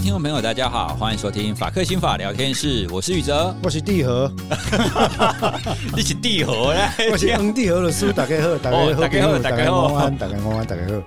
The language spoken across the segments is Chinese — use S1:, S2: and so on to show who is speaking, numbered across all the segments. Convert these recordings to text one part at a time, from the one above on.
S1: 位听众朋友，大家好，欢迎收听法克心法聊天室，我是宇哲，
S2: 我是地和，
S1: 你是地和嘞，
S2: 我是嗯地和的书，大家好，大家好，大家好，大家好，大家好，大家好。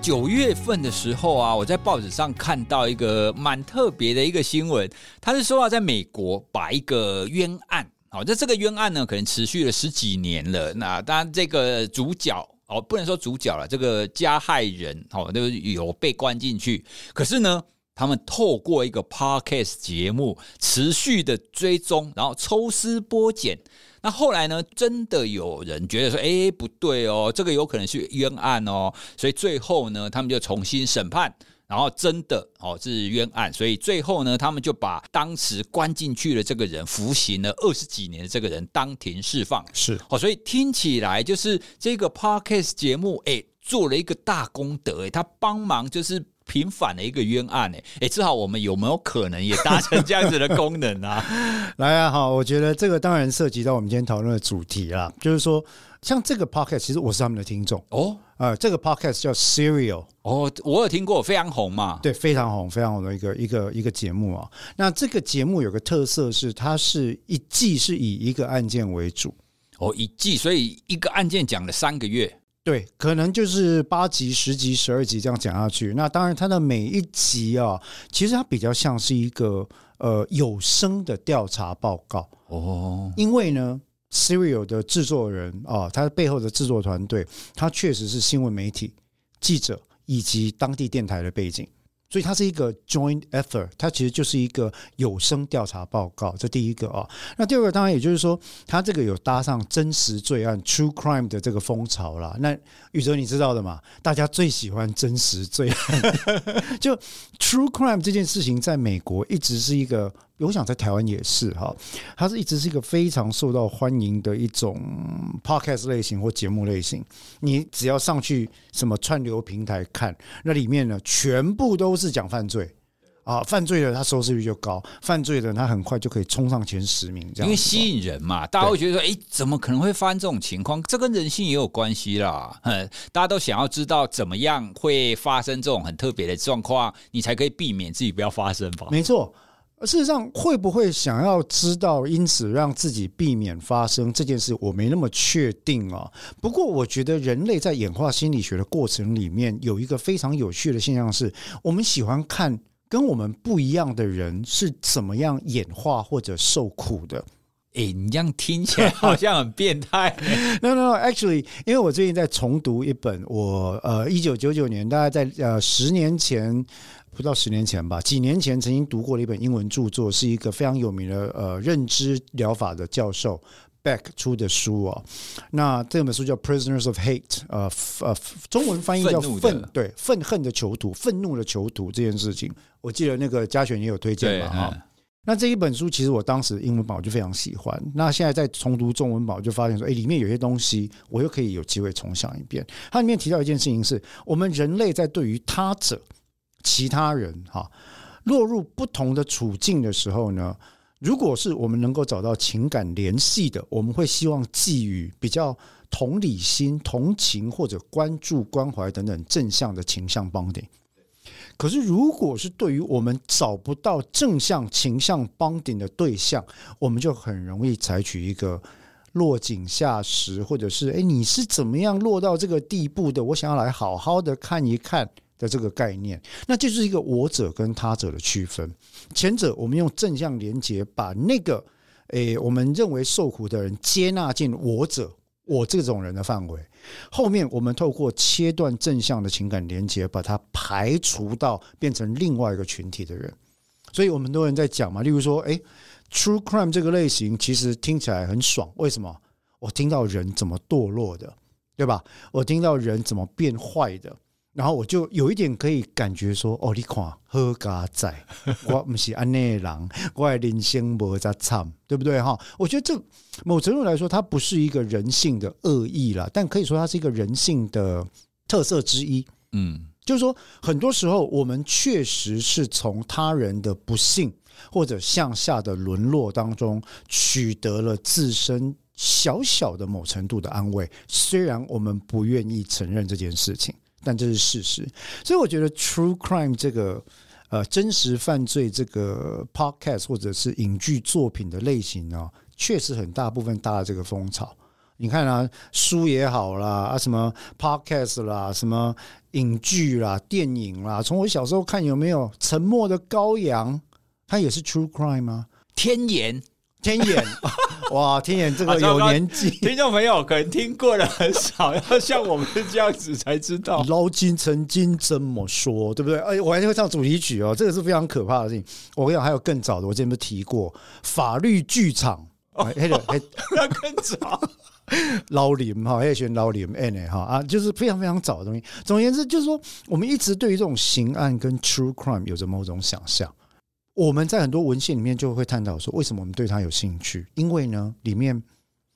S1: 九月份的时候啊，我在报纸上看到一个蛮特别的一个新闻，他是说啊，在美国把一个冤案，好，那这个冤案呢，可能持续了十几年了。那当然，这个主角哦，不能说主角了，这个加害人哦，都有被关进去，可是呢。他们透过一个 podcast 节目持续的追踪，然后抽丝剥茧。那后来呢，真的有人觉得说：“哎，不对哦，这个有可能是冤案哦。”所以最后呢，他们就重新审判，然后真的哦是冤案。所以最后呢，他们就把当时关进去的这个人服刑了二十几年的这个人当庭释放。
S2: 是
S1: 哦，所以听起来就是这个 podcast 节目哎做了一个大功德哎，他帮忙就是。平反的一个冤案，哎，哎，至少我们有没有可能也达成这样子的功能啊？
S2: 来啊，好，我觉得这个当然涉及到我们今天讨论的主题啦，就是说，像这个 podcast，其实我是他们的听众哦，啊、呃，这个 podcast 叫 Serial，
S1: 哦，我有听过，非常红嘛，
S2: 对，非常红，非常红的一个一个一个节目啊。那这个节目有个特色是，它是一季是以一个案件为主，
S1: 哦，一季，所以一个案件讲了三个月。
S2: 对，可能就是八集、十集、十二集这样讲下去。那当然，它的每一集啊，其实它比较像是一个呃有声的调查报告哦。因为呢，Serial 的制作人啊，他背后的制作团队，他确实是新闻媒体记者以及当地电台的背景。所以它是一个 joint effort，它其实就是一个有声调查报告，这第一个啊。那第二个当然也就是说，它这个有搭上真实罪案 true crime 的这个风潮啦。那宇哲你知道的嘛？大家最喜欢真实罪案，就 true crime 这件事情，在美国一直是一个。我想在台湾也是哈，它是一直是一个非常受到欢迎的一种 podcast 类型或节目类型。你只要上去什么串流平台看，那里面呢全部都是讲犯罪啊，犯罪的它收视率就高，犯罪的它很快就可以冲上前十名，这样。
S1: 因为吸引人嘛，大家会觉得说，哎，怎么可能会发生这种情况？这跟人性也有关系啦。嗯，大家都想要知道怎么样会发生这种很特别的状况，你才可以避免自己不要发生吧？
S2: 没错。事实上，会不会想要知道，因此让自己避免发生这件事，我没那么确定啊。不过，我觉得人类在演化心理学的过程里面，有一个非常有趣的现象是，我们喜欢看跟我们不一样的人是怎么样演化或者受苦的。
S1: 诶，你这样听起来好像很变态。
S2: No, no, no, actually，因为我最近在重读一本我呃一九九九年，大概在呃十年前。不到十年前吧，几年前曾经读过的一本英文著作，是一个非常有名的呃认知疗法的教授 Beck 出的书哦。那这本书叫《Prisoners of Hate》，呃呃，中文翻译叫愤“愤”，对，愤恨的囚徒，愤怒的囚徒这件事情，我记得那个嘉璇也有推荐嘛哈。那这一本书其实我当时英文版我就非常喜欢，那现在在重读中文版，我就发现说，哎，里面有些东西我又可以有机会重想一遍。它里面提到一件事情是，我们人类在对于他者。其他人哈，落入不同的处境的时候呢，如果是我们能够找到情感联系的，我们会希望寄予比较同理心、同情或者关注、关怀等等正向的情向绑定。可是，如果是对于我们找不到正向情向绑定的对象，我们就很容易采取一个落井下石，或者是哎，你是怎么样落到这个地步的？我想要来好好的看一看。的这个概念，那就是一个我者跟他者的区分。前者，我们用正向连接，把那个诶，我们认为受苦的人接纳进我者，我这种人的范围。后面，我们透过切断正向的情感连接，把它排除到变成另外一个群体的人。所以，我们很多人在讲嘛，例如说，诶，True Crime 这个类型其实听起来很爽，为什么？我听到人怎么堕落的，对吧？我听到人怎么变坏的。然后我就有一点可以感觉说，哦，你看好家仔，我不是安内人，我的人生无在惨，对不对哈？我觉得这某程度来说，它不是一个人性的恶意啦，但可以说它是一个人性的特色之一。嗯，就是说，很多时候我们确实是从他人的不幸或者向下的沦落当中取得了自身小小的某程度的安慰，虽然我们不愿意承认这件事情。但这是事实，所以我觉得 true crime 这个呃真实犯罪这个 podcast 或者是影剧作品的类型呢，确实很大部分搭了这个风潮。你看啊，书也好啦，啊什么 podcast 啦，什么影剧啦、电影啦，从我小时候看有没有《沉默的羔羊》，它也是 true crime 吗？
S1: 天眼，
S2: 天眼，哇，天眼这个有年纪，
S1: 听众朋友可能听过的很少，要像我们这样子才知道。
S2: 老金曾经这么说，对不对？哎，我还会唱主题曲哦，这个是非常可怕的事情。我跟你讲，还有更早的，我之前不是提过法律剧场，哎，那个
S1: 那更早。
S2: 老林哈，还选老林 N 哈啊，就是非常非常早的东西。总而言之，就是说，我们一直对于这种刑案跟 True Crime 有着某种想象。我们在很多文献里面就会探讨说，为什么我们对他有兴趣？因为呢，里面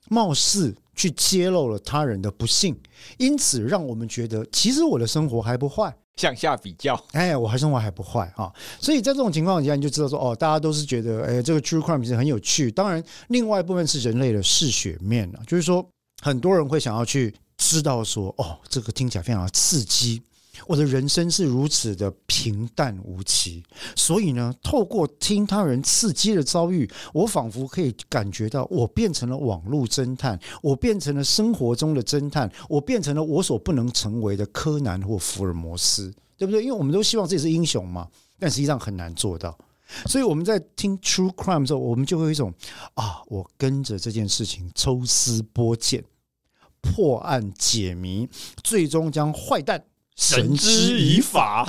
S2: 貌似去揭露了他人的不幸，因此让我们觉得，其实我的生活还不坏。
S1: 向下比较，
S2: 哎，我还生活还不坏啊。所以在这种情况下，你就知道说，哦，大家都是觉得，哎，这个 True Crime 是很有趣。当然，另外一部分是人类的嗜血面啊，就是说，很多人会想要去知道说，哦，这个听起来非常的刺激。我的人生是如此的平淡无奇，所以呢，透过听他人刺激的遭遇，我仿佛可以感觉到，我变成了网络侦探，我变成了生活中的侦探，我变成了我所不能成为的柯南或福尔摩斯，对不对？因为我们都希望自己是英雄嘛，但实际上很难做到。所以我们在听 True Crime 的时候，我们就会有一种啊，我跟着这件事情抽丝剥茧，破案解谜，最终将坏蛋。绳之以法，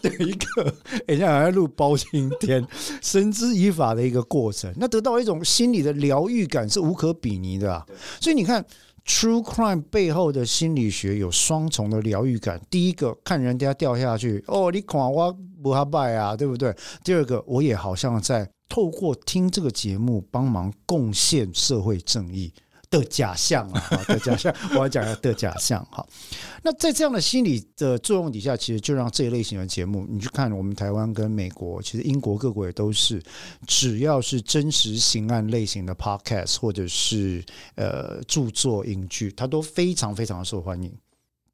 S2: 的 一个，人家好像录包青天，绳之以法的一个过程，那得到一种心理的疗愈感是无可比拟的啊。所以你看，True Crime 背后的心理学有双重的疗愈感。第一个，看人家掉下去，哦，你看我不哈拜啊，对不对？第二个，我也好像在透过听这个节目，帮忙贡献社会正义。的假象啊，的假象，我要讲一下的假象哈。那在这样的心理的作用底下，其实就让这一类型的节目，你去看我们台湾跟美国，其实英国各国也都是，只要是真实刑案类型的 podcast 或者是呃著作影剧，它都非常非常的受欢迎。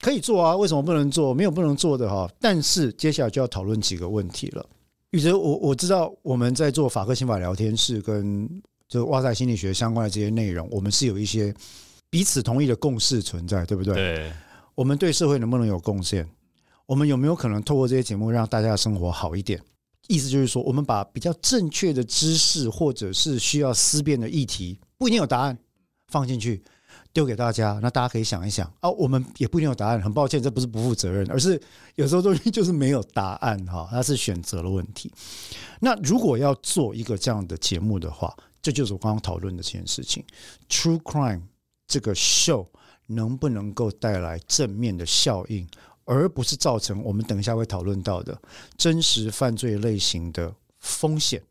S2: 可以做啊，为什么不能做？没有不能做的哈。但是接下来就要讨论几个问题了。宇哲，我我知道我们在做法科刑法聊天室跟。就哇塞心理学相关的这些内容，我们是有一些彼此同意的共识存在，对不对？
S1: 对。
S2: 我们对社会能不能有贡献？我们有没有可能透过这些节目让大家的生活好一点？意思就是说，我们把比较正确的知识或者是需要思辨的议题，不一定有答案，放进去丢给大家，那大家可以想一想啊。我们也不一定有答案，很抱歉，这不是不负责任，而是有时候东西 就是没有答案哈，它是选择的问题。那如果要做一个这样的节目的话，这就是我刚刚讨论的这件事情，True Crime 这个 show 能不能够带来正面的效应，而不是造成我们等一下会讨论到的真实犯罪类型的风险，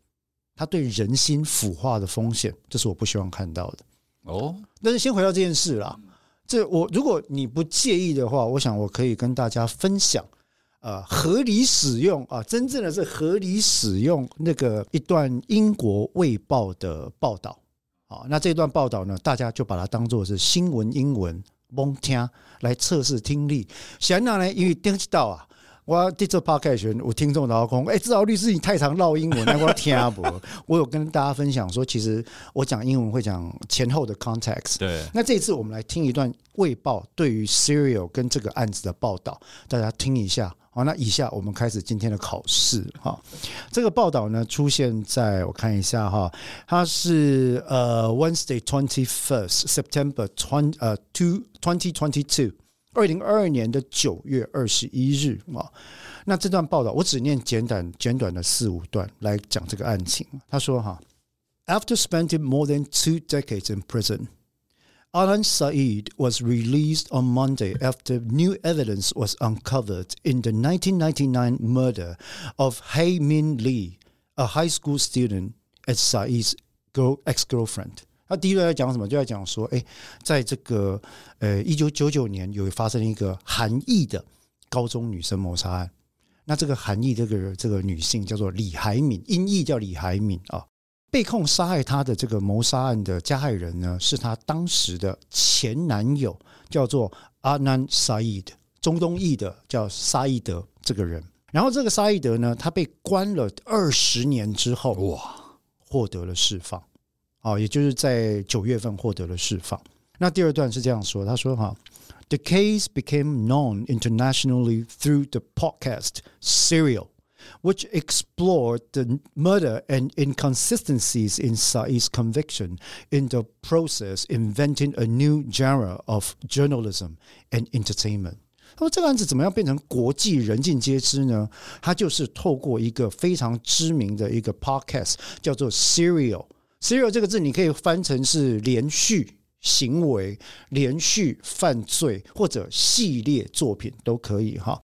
S2: 它对人心腐化的风险，这是我不希望看到的。哦，但是先回到这件事啦，这我如果你不介意的话，我想我可以跟大家分享。呃，合理使用啊，真正的是合理使用那个一段英国卫报的报道。好，那这段报道呢，大家就把它当做是新闻英文蒙听来测试听力。显然呢，因为听不到啊，我第这 podcast 我听众老公，哎，至少律师你太常唠英文，那我听 不。我有跟大家分享说，其实我讲英文会讲前后的 context。对，那这一次我们来听一段卫报对于 Serial 跟这个案子的报道，大家听一下。好，那以下我们开始今天的考试哈。这个报道呢，出现在我看一下哈，它是呃 Wednesday twenty first September twenty 呃 two twenty twenty two 二零二二年的九月二十一日啊。那这段报道我只念简短简短的四五段来讲这个案情。他说哈，After spending more than two decades in prison。Adnan Syed was released on Monday after new evidence was uncovered in the 1999 murder of Hae Min Lee, a high school student at Syed's girl ex-girlfriend。他第一段在讲什么？就在讲说，哎，在这个呃一九九九年有发生一个韩裔的高中女生谋杀案。那这个韩裔这个这个女性叫做李海敏，音译叫李海敏啊。 被控杀害他的这个谋杀案的加害人呢，是他当时的前男友，叫做阿南沙伊德，中东裔的叫沙伊德这个人。然后这个沙伊德呢，他被关了二十年之后，
S1: 哇，
S2: 获得了释放，哦，也就是在九月份获得了释放。那第二段是这样说，他说哈，The case became known internationally through the podcast Serial。which explored the murder and inconsistencies in Said's conviction in the process, inventing a new genre of journalism and entertainment。那么这个案子怎么样变成国际人尽皆知呢？它就是透过一个非常知名的一个 podcast，叫做 Serial。Serial 这个字你可以翻成是连续行为、连续犯罪或者系列作品都可以哈。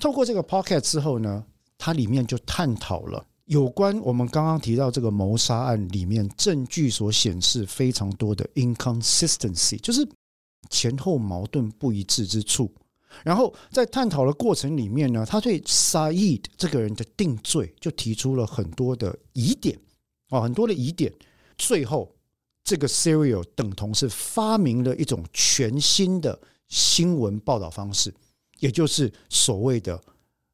S2: 透过这个 podcast 之后呢， 它里面就探讨了有关我们刚刚提到这个谋杀案里面证据所显示非常多的 inconsistency，就是前后矛盾不一致之处。然后在探讨的过程里面呢，他对 Said 这个人的定罪就提出了很多的疑点啊，很多的疑点。最后，这个 Serial 等同是发明了一种全新的新闻报道方式，也就是所谓的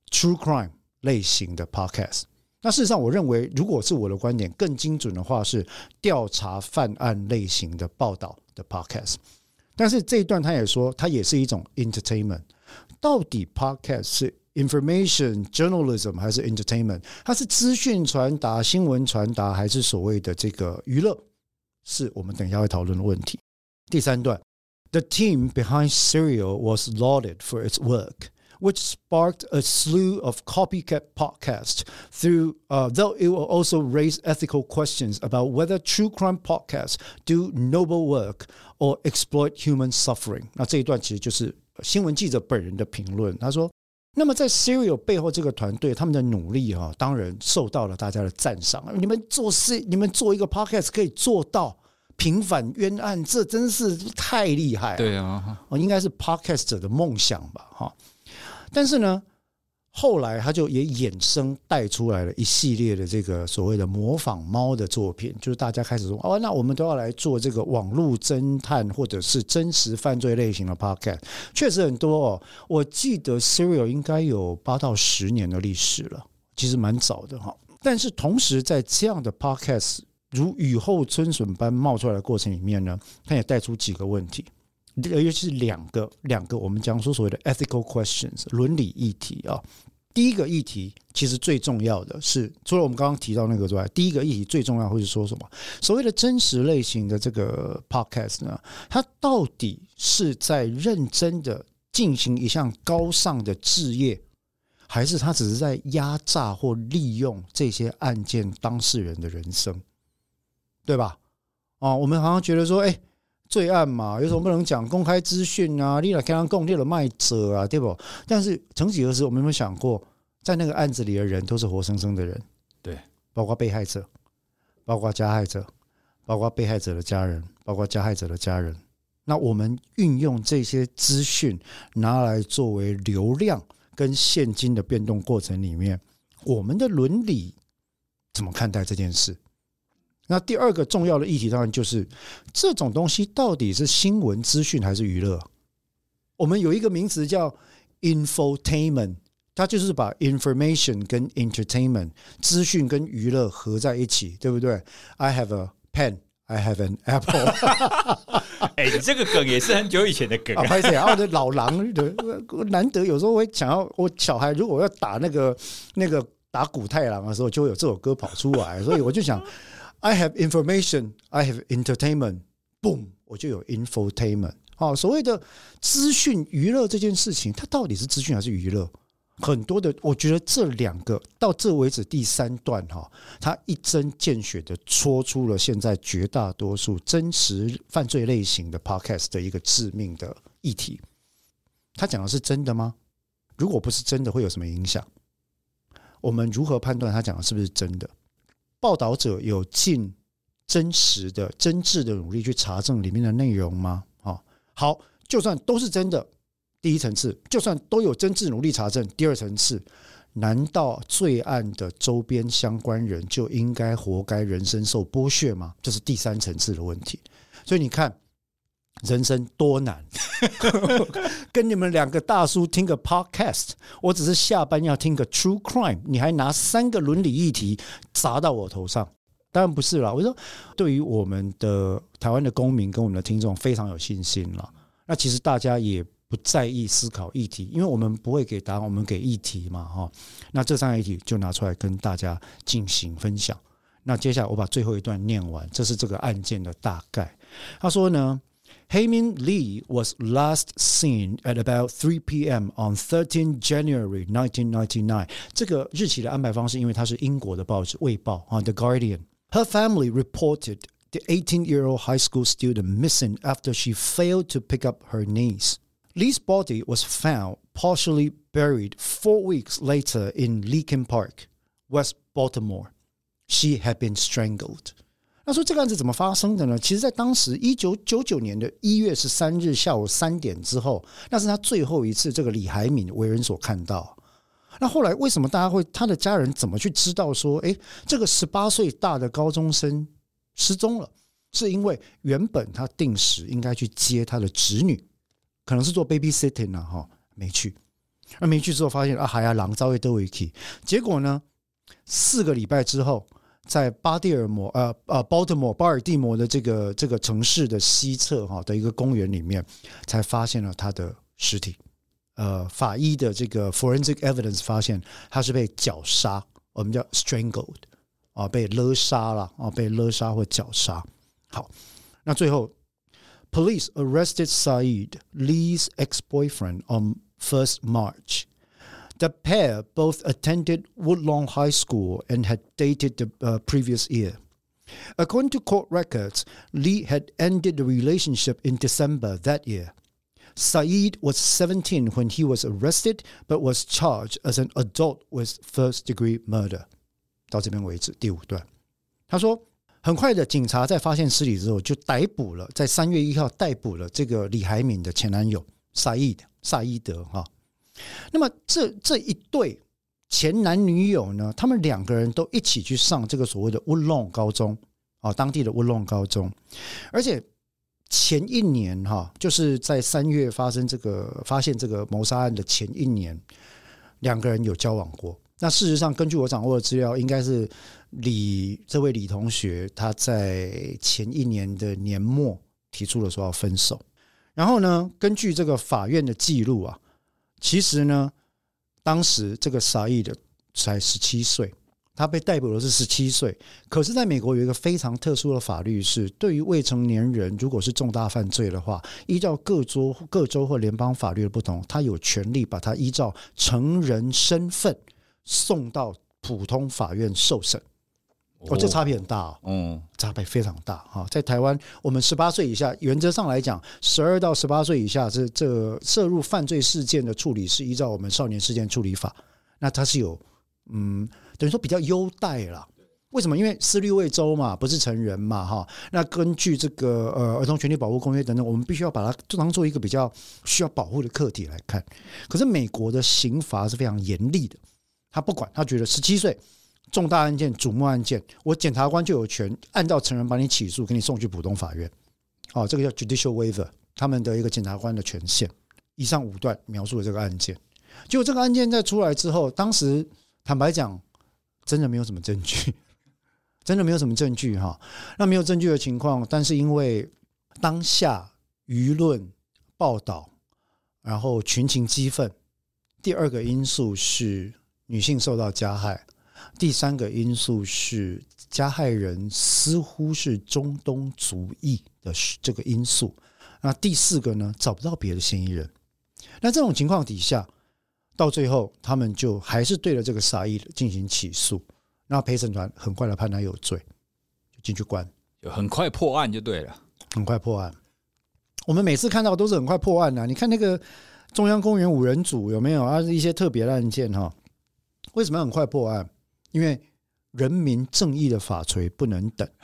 S2: True Crime。类型的 podcast，那事实上，我认为，如果是我的观点，更精准的话是调查犯案类型的报道的 podcast。但是这一段他也说，它也是一种 entertainment。到底 podcast 是 information journalism 还是 entertainment？它是资讯传达、新闻传达，还是所谓的这个娱乐？是我们等一下会讨论的问题。第三段，The team behind Serial was lauded for its work。 which sparked a slew of copycat podcasts through, uh, though it will also raise ethical questions about whether true crime podcasts do noble work or exploit human suffering。那这一段其实就是新闻记者本人的评论。他说：“那么在 Serial 背后这个团队，他们的努力哈，当然受到了大家的赞赏。你们做事，你们做一个 podcast 可以做到平反冤案，这真是太厉害了。对啊，哦，应该是 podcast 者的梦想吧？哈。” 但是呢，后来他就也衍生带出来了一系列的这个所谓的模仿猫的作品，就是大家开始说哦，那我们都要来做这个网络侦探或者是真实犯罪类型的 podcast，确实很多哦。我记得 Serial 应该有八到十年的历史了，其实蛮早的哈。但是同时在这样的 podcast 如雨后春笋般冒出来的过程里面呢，它也带出几个问题。尤其是两个两个，我们讲说所谓的 ethical questions 伦理议题啊。第一个议题其实最重要的是，除了我们刚刚提到那个之外，第一个议题最重要会是说什么？所谓的真实类型的这个 podcast 呢，它到底是在认真的进行一项高尚的置业，还是它只是在压榨或利用这些案件当事人的人生，对吧？啊，我们好像觉得说，哎。罪案嘛，有什么不能讲？公开资讯啊，你来跟他共列了卖者啊，对不？但是曾几何时，我们有没有想过，在那个案子里的人都是活生生的人，对，包括被害者，包括加害者，包括被害者的家人，包括加害者的家人。那我们运用这些资讯拿来作为流量跟现金的变动过程里面，我们的伦理怎么看待这件事？那第二个重要的议题，当然就是这种东西到底是新闻资讯还是娱乐？我们有一个名词叫 infotainment，它就是把 information 跟 entertainment 资讯跟娱乐合在一起，对不对？I have a pen, I have an apple。
S1: 哎，你这个梗也是很久以前的梗啊！
S2: 拍谢啊，我的老狼的难得有时候会想要，我小孩如果要打那个那个打古太郎的时候，就会有这首歌跑出来，所以我就想。I have information, I have entertainment. Boom，我就有 infotainment。好，所谓的资讯娱乐这件事情，它到底是资讯还是娱乐？很多的，我觉得这两个到这为止第三段哈，它一针见血的戳出了现在绝大多数真实犯罪类型的 podcast 的一个致命的议题。他讲的是真的吗？如果不是真的，会有什么影响？我们如何判断他讲的是不是真的？报道者有尽真实的、真挚的努力去查证里面的内容吗？好，好，就算都是真的，第一层次，就算都有真挚努力查证，第二层次，难道罪案的周边相关人就应该活该人生受剥削吗？这是第三层次的问题。所以你看，人生多难。跟你们两个大叔听个 podcast，我只是下班要听个 true crime，你还拿三个伦理议题砸到我头上？当然不是了。我说，对于我们的台湾的公民跟我们的听众非常有信心了。那其实大家也不在意思考议题，因为我们不会给答案，我们给议题嘛，哈。那这三个议题就拿出来跟大家进行分享。那接下来我把最后一段念完，这是这个案件的大概。他说呢。Hae Min Lee was last seen at about 3 p.m. on 13 January 1999. 这个日期的安排方式，因为它是英国的报纸《卫报》啊，《The Guardian》。Her family reported the 18-year-old high school student missing after she failed to pick up her niece. Lee's body was found partially buried four weeks later in Leakin Park, West Baltimore. She had been strangled. 他说：“这个案子怎么发生的呢？其实，在当时一九九九年的一月十三日下午三点之后，那是他最后一次这个李海敏为人所看到。那后来为什么大家会他的家人怎么去知道说，诶，这个十八岁大的高中生失踪了？是因为原本他定时应该去接他的侄女，可能是做 babysitting 呢，哈，没去。那没去之后发现啊，还要，狼遭遇德维奇。结果呢，四个礼拜之后。”在巴蒂尔摩，呃呃，Baltimore 巴尔的摩的这个这个城市的西侧哈的一个公园里面，才发现了他的尸体。呃，法医的这个 forensic evidence 发现他是被绞杀，我们叫 strangled 啊，被勒杀了啊，被勒杀或绞杀。好，那最后，police arrested Said Lee's ex-boyfriend on first March. The pair both attended Woodlawn High School and had dated the uh, previous year. According to court records, Lee had ended the relationship in December that year. Saeed was 17 when he was arrested, but was charged as an adult with first degree murder. 到这边为止，第五段，他说，很快的，警察在发现尸体之后，就逮捕了，在三月一号逮捕了这个李海敏的前男友 Saeed 萨伊德哈。 那么这这一对前男女友呢，他们两个人都一起去上这个所谓的乌龙高中啊，当地的乌龙高中，而且前一年哈，就是在三月发生这个发现这个谋杀案的前一年，两个人有交往过。那事实上，根据我掌握的资料，应该是李这位李同学他在前一年的年末提出了说要分手，然后呢，根据这个法院的记录啊。其实呢，当时这个沙溢的才十七岁，他被逮捕的是十七岁。可是，在美国有一个非常特殊的法律，是对于未成年人，如果是重大犯罪的话，依照各州、各州或联邦法律的不同，他有权利把他依照成人身份送到普通法院受审。哦，这差别很大哦，嗯，差别非常大哈。在台湾，我们十八岁以下，原则上来讲，十二到十八岁以下，这这涉入犯罪事件的处理是依照我们少年事件处理法，那它是有，嗯，等于说比较优待啦。为什么？因为思虑未周嘛，不是成人嘛，哈。那根据这个呃儿童权利保护公约等等，我们必须要把它当做一个比较需要保护的课题来看。可是美国的刑罚是非常严厉的，他不管，他觉得十七岁。重大案件、瞩目案件，我检察官就有权按照成人把你起诉，给你送去普通法院。哦，这个叫 judicial waiver，他们的一个检察官的权限。以上五段描述了这个案件。结果这个案件在出来之后，当时坦白讲，真的没有什么证据，真的没有什么证据哈。那没有证据的情况，但是因为当下舆论报道，然后群情激愤。第二个因素是女性受到加害。第三个因素是加害人似乎是中东族裔的这个因素。那第四个呢，找不到别的嫌疑人。那这种情况底下，到最后他们就还是对了这个沙伊进行起诉。那陪审团很快的判他有罪，就进去关，
S1: 就很快破案就对了，
S2: 很快破案。我们每次看到都是很快破案的啊。你看那个中央公园五人组有没有啊？一些特别的案件哈，为什么要很快破案？因为人民正义的法锤不能等，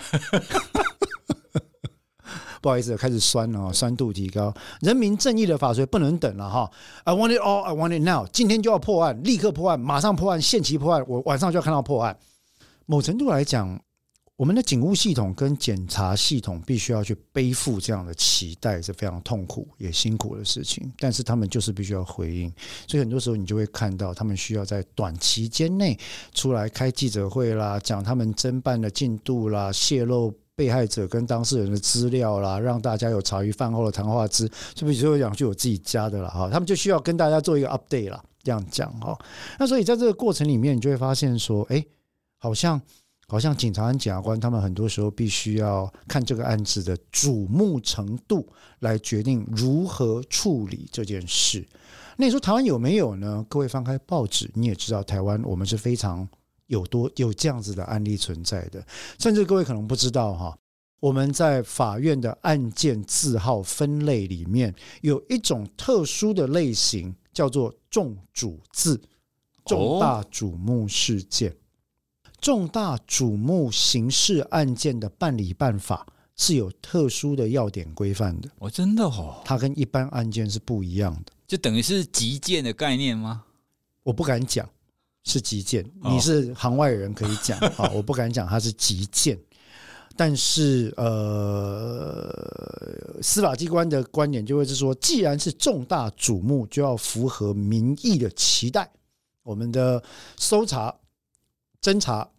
S2: 不好意思，开始酸了，酸度提高。人民正义的法锤不能等了哈！I want it all, I want it now。今天就要破案，立刻破案，马上破案，限期破案。我晚上就要看到破案。某程度来讲，我们的警务系统跟检察系统必须要去背负这样的期待，是非常痛苦也辛苦的事情。但是他们就是必须要回应，所以很多时候你就会看到他们需要在短期间内出来开记者会啦，讲他们侦办的进度啦，泄露被害者跟当事人的资料啦，让大家有茶余饭后的谈话之。就比如说讲句我自己家的了哈，他们就需要跟大家做一个 update 啦，这样讲哈。那所以在这个过程里面，你就会发现说，哎，好像。好像警察和检察官，他们很多时候必须要看这个案子的瞩目程度，来决定如何处理这件事。那你说台湾有没有呢？各位翻开报纸，你也知道台湾我们是非常有多有这样子的案例存在的。甚至各位可能不知道哈，我们在法院的案件字号分类里面，有一种特殊的类型，叫做重主字，重大瞩目事件。重大瞩目刑事案件的办理办法是有特殊的要点规范的。
S1: 哦，真的哦，
S2: 它跟一般案件是不一样的，
S1: 就等于是急件的概念吗？
S2: 我不敢讲是急件，你是行外人可以讲 啊，我不敢讲它是急件。但是呃，司法机关的观点就会是说，既然是重大瞩目，就要符合民意的期待，我们的搜查、侦查。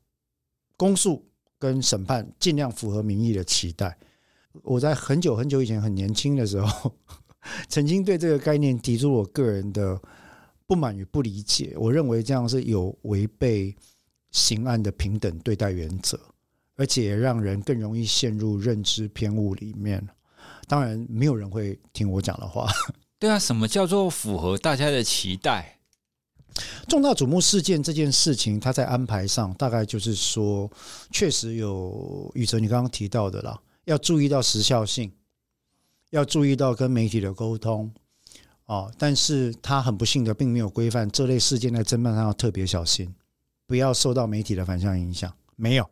S2: 公诉跟审判尽量符合民意的期待。我在很久很久以前很年轻的时候，曾经对这个概念提出我个人的不满与不理解。我认为这样是有违背刑案的平等对待原则，而且让人更容易陷入认知偏误里面。当然，没有人会听我讲的话。
S1: 对啊，什么叫做符合大家的期待？
S2: 重大瞩目事件这件事情，他在安排上大概就是说，确实有宇哲你刚刚提到的啦，要注意到时效性，要注意到跟媒体的沟通啊。但是他很不幸的，并没有规范这类事件在侦办上要特别小心，不要受到媒体的反向影响。没有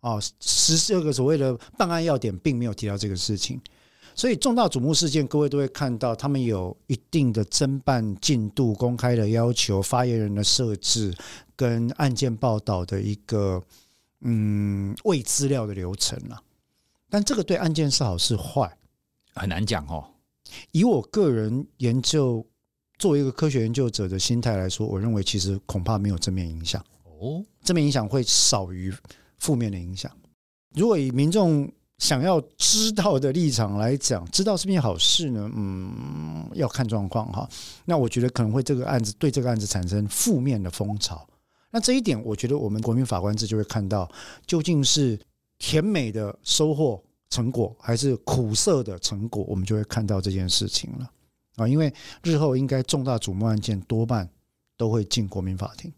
S2: 啊，十四个所谓的办案要点，并没有提到这个事情。所以重大瞩目事件，各位都会看到，他们有一定的侦办进度、公开的要求、发言人的设置跟案件报道的一个嗯未资料的流程了。但这个对案件是好是坏，
S1: 很难讲哦。
S2: 以我个人研究，作为一个科学研究者的心态来说，我认为其实恐怕没有正面影响哦，正面影响会少于负面的影响。如果以民众想要知道的立场来讲，知道是不是好事呢？嗯，要看状况哈。那我觉得可能会这个案子对这个案子产生负面的风潮。那这一点，我觉得我们国民法官制就会看到，究竟是甜美的收获成果，还是苦涩的成果，我们就会看到这件事情了啊。因为日后应该重大瞩目案件多半都会进国民法庭。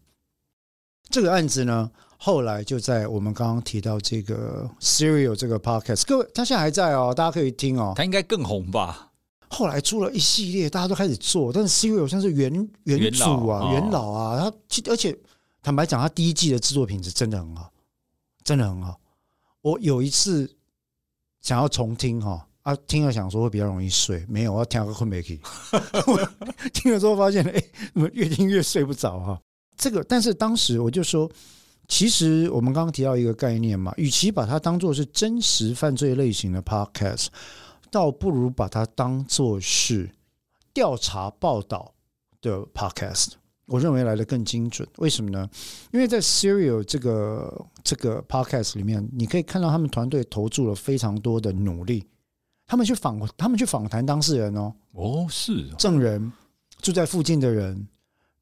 S2: 这个案子呢，后来就在我们刚刚提到这个 Serial 这个 Podcast，各位他现在还在哦，大家可以听哦。
S1: 他应该更红吧？
S2: 后来出了一系列，大家都开始做，但是 Serial 像是元元祖啊，元老啊，他而且坦白讲，他第一季的制作品质真的很好，真的很好。我有一次想要重听哈，啊，听了想说会比较容易睡，没有，我要听个困没去。听了之后发现，哎，怎么越听越睡不着哈。这个，但是当时我就说，其实我们刚刚提到一个概念嘛，与其把它当做是真实犯罪类型的 podcast，倒不如把它当做是调查报道的 podcast。我认为来得更精准。为什么呢？因为在 Serial 这个这个 podcast 里面，你可以看到他们团队投注了非常多的努力，他们去访，他们去访谈当事人哦，
S1: 哦，是
S2: 证人，住在附近的人。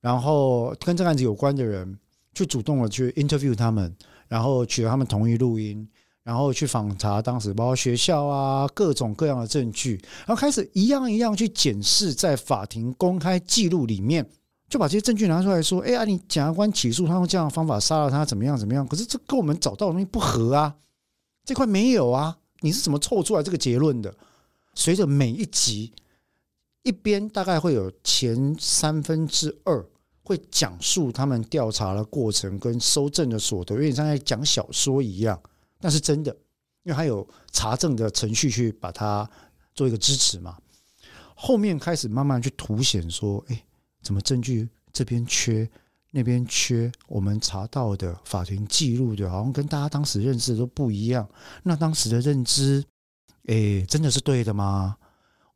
S2: 然后跟这个案子有关的人，去主动的去 interview 他们，然后取得他们同意录音，然后去访查当时包括学校啊各种各样的证据，然后开始一样一样去检视在法庭公开记录里面，就把这些证据拿出来说：“哎呀，你检察官起诉他用这样的方法杀了他，怎么样怎么样？可是这跟我们找到的东西不合啊，这块没有啊，你是怎么凑出来这个结论的？”随着每一集，一边大概会有前三分之二。会讲述他们调查的过程跟搜证的所得，有点像在讲小说一样，那是真的，因为还有查证的程序去把它做一个支持嘛。后面开始慢慢去凸显说，哎，怎么证据这边缺，那边缺，我们查到的法庭记录的，好像跟大家当时认知都不一样。那当时的认知，诶，真的是对的吗？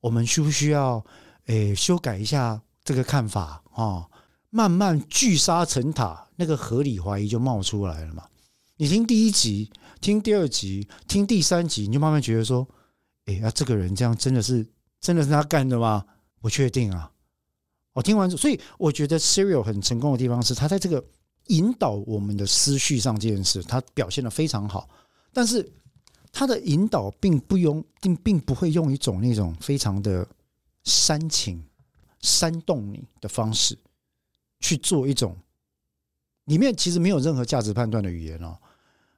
S2: 我们需不需要诶修改一下这个看法啊？慢慢聚沙成塔，那个合理怀疑就冒出来了嘛。你听第一集，听第二集，听第三集，你就慢慢觉得说，诶，啊，这个人这样真的是真的是他干的吗？不确定啊。我听完，所以我觉得 Serial 很成功的地方是，他在这个引导我们的思绪上这件事，他表现的非常好。但是他的引导并不用，并并不会用一种那种非常的煽情、煽动你的方式去做一种里面其实没有任何价值判断的语言哦。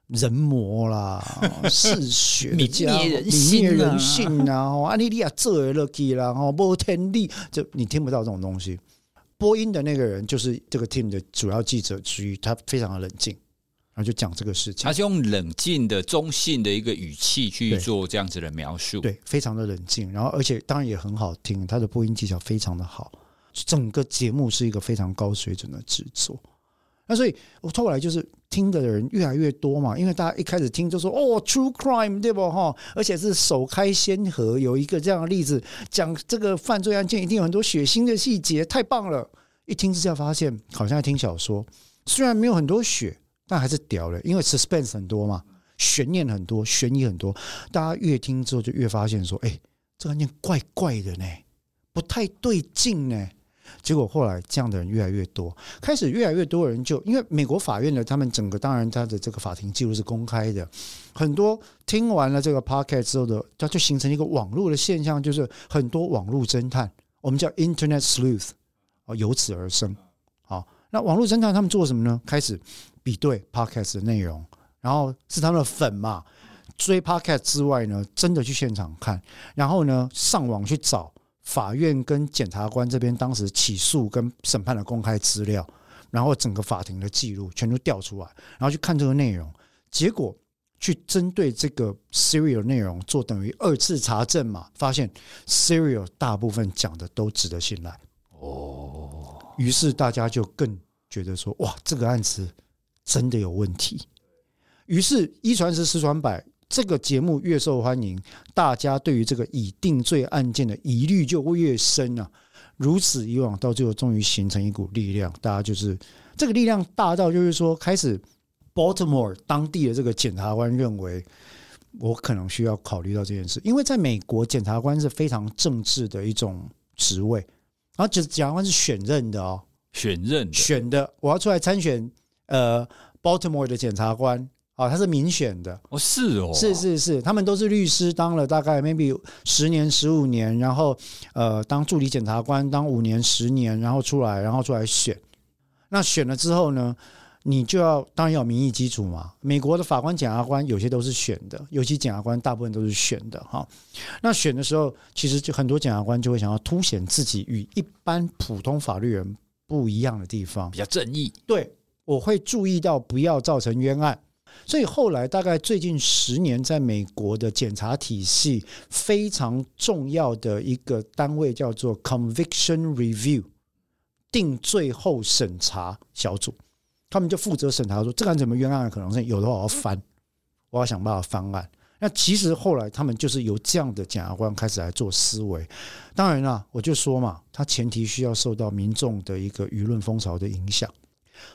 S2: 人魔啦，嗜血、泯灭人性、泯灭人性啊！阿尼利亚这了基啦，哦，波天利，就你听不到这种东西。播音的那个人就是这个 team 的主要记者之一，他非常的冷静，然后就讲这个事情。
S1: 他是用冷静的、中性的一个语气去做这样子的描述，
S2: 对，非常的冷静。然后，而且当然也很好听，他的播音技巧非常的好，整个节目是一个非常高水准的制作。那所以，我后来就是听的人越来越多嘛，因为大家一开始听就说哦，true crime 对不哈？而且是首开先河，有一个这样的例子，讲这个犯罪案件一定有很多血腥的细节，太棒了！一听之下发现，好像在听小说，虽然没有很多血，但还是屌了，因为 suspense 很多嘛，悬念很多，悬疑很多。大家越听之后就越发现说，哎，这个案件怪怪的呢，不太对劲呢。结果后来这样的人越来越多，开始越来越多人就因为美国法院的他们整个当然他的这个法庭记录是公开的，很多听完了这个 podcast 之后的，它就形成一个网络的现象，就是很多网络侦探，我们叫 Internet sleuth 啊，由此而生。好，那网络侦探他们做什么呢？开始比对 podcast 的内容，然后是他们的粉嘛，追 podcast 之外呢，真的去现场看，然后呢上网去找。法院跟检察官这边当时起诉跟审判的公开资料，然后整个法庭的记录全都调出来，然后去看这个内容，结果去针对这个 Serial 内容做等于二次查证嘛，发现 Serial 大部分讲的都值得信赖哦，于是大家就更觉得说，哇，这个案子真的有问题，于是一传十，十传百。这个节目越受欢迎，大家对于这个已定罪案件的疑虑就会越深啊。如此以往，到最后终于形成一股力量，大家就是这个力量大到就是说，开始 Baltimore 当地的这个检察官认为，我可能需要考虑到这件事，因为在美国，检察官是非常政治的一种职位，然后检检察官是选任的哦，
S1: 选任
S2: 选的，我要出来参选，呃，Baltimore 的检察官。啊，他是民选的
S1: 哦，是哦，
S2: 是是是，他们都是律师，当了大概 maybe 十年、十五年，然后呃，当助理检察官当五年、十年，然后出来，然后出来选。那选了之后呢，你就要当然要有民意基础嘛。美国的法官、检察官有些都是选的，尤其检察官大部分都是选的哈。那选的时候，其实就很多检察官就会想要凸显自己与一般普通法律人不一样的地方，
S1: 比较正义。
S2: 对，我会注意到不要造成冤案。所以后来大概最近十年，在美国的检察体系非常重要的一个单位叫做 Conviction Review，定罪后审查小组，他们就负责审查说这个案子有没有冤案的可能性，有的话我要翻，我要想办法翻案。那其实后来他们就是由这样的检察官开始来做思维。当然了，我就说嘛，他前提需要受到民众的一个舆论风潮的影响。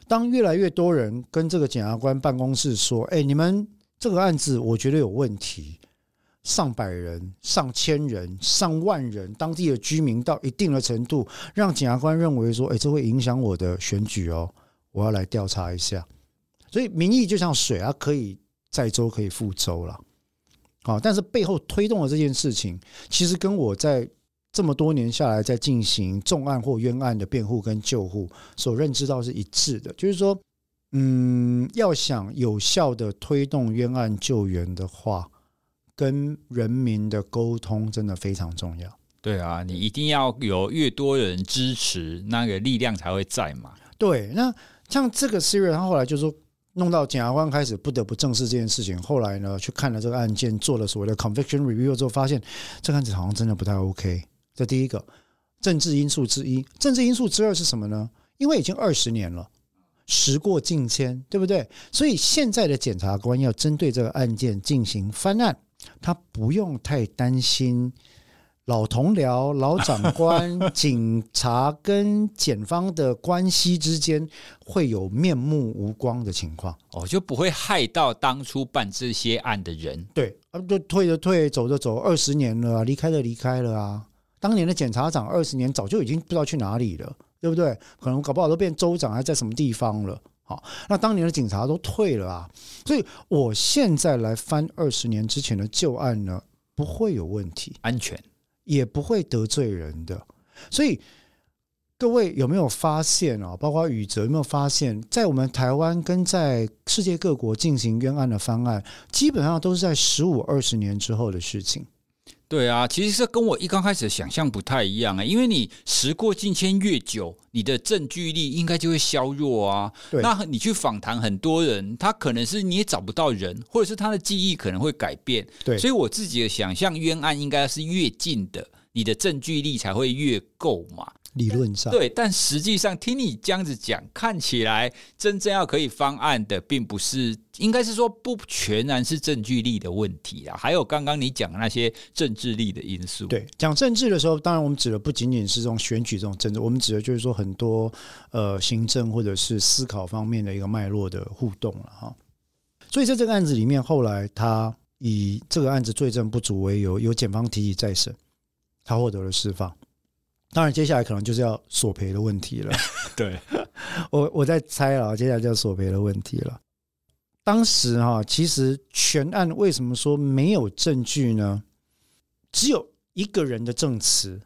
S2: 当越来越多人跟这个检察官办公室说：“哎，你们这个案子我觉得有问题，上百人、上千人、上万人，当地的居民到一定的程度，让检察官认为说：‘哎，这会影响我的选举哦，我要来调查一下。’所以民意就像水啊，可以载舟，可以覆舟了。好，但是背后推动的这件事情，其实跟我在。这么多年下来，在进行重案或冤案的辩护跟救护，所认知到是一致的，就是说，嗯，要想有效的推动冤案救援的话，跟人民的沟通真的非常重要。
S1: 对啊，你一定要有越多人支持，那个力量才会在嘛。
S2: 对，那像这个 Serial，他后来就说弄到检察官开始不得不正视这件事情，后来呢，去看了这个案件，做了所谓的 conviction review 之后，发现这个案子好像真的不太 OK。这第一个政治因素之一，政治因素之二是什么呢？因为已经二十年了，时过境迁，对不对？所以现在的检察官要针对这个案件进行翻案，他不用太担心老同僚、老长官、警察跟检方的关系之间会有面目无光的情况，
S1: 哦，就不会害到当初办这些案的人。
S2: 对，啊，就退的退，走的走，二十年了啊，离开的离开了啊。当年的检察长二十年早就已经不知道去哪里了。对不对？可能搞不好都变州长，还在什么地方了？好，那当年的警察都退了啊，所以我现在来翻二十年之前的旧案呢，不会有问题，
S1: 安全
S2: 也不会得罪人的。所以各位有没有发现啊？包括宇哲有没有发现，在我们台湾跟在世界各国进行冤案的翻案，基本上都是在十五二十年之后的事情。
S1: 对啊，其实这跟我一刚开始的想象不太一样啊，因为你时过境迁越久，你的证据力应该就会削弱啊。对，那你去访谈很多人，他可能是你也找不到人，或者是他的记忆可能会改变。对，所以我自己的想象，冤案应该是越近的，你的证据力才会越够嘛。
S2: 理论上
S1: 对，但实际上听你这样子讲，看起来真正要可以翻案的，并不是，应该是说不全然是证据力的问题啊，还有刚刚你讲的那些政治力的因素。
S2: 对，讲政治的时候，当然我们指的不仅仅是这种选举这种政治，我们指的就是说很多呃行政或者是思考方面的一个脉络的互动了哈。所以在这个案子里面，后来他以这个案子罪证不足为由，由检方提起再审，他获得了释放。当然，接下来可能就是要索赔的问题了。
S1: 对，
S2: 我我在猜了，接下来就要索赔的问题了。当时哈，其实全案为什么说没有证据呢？只有一个人的证词，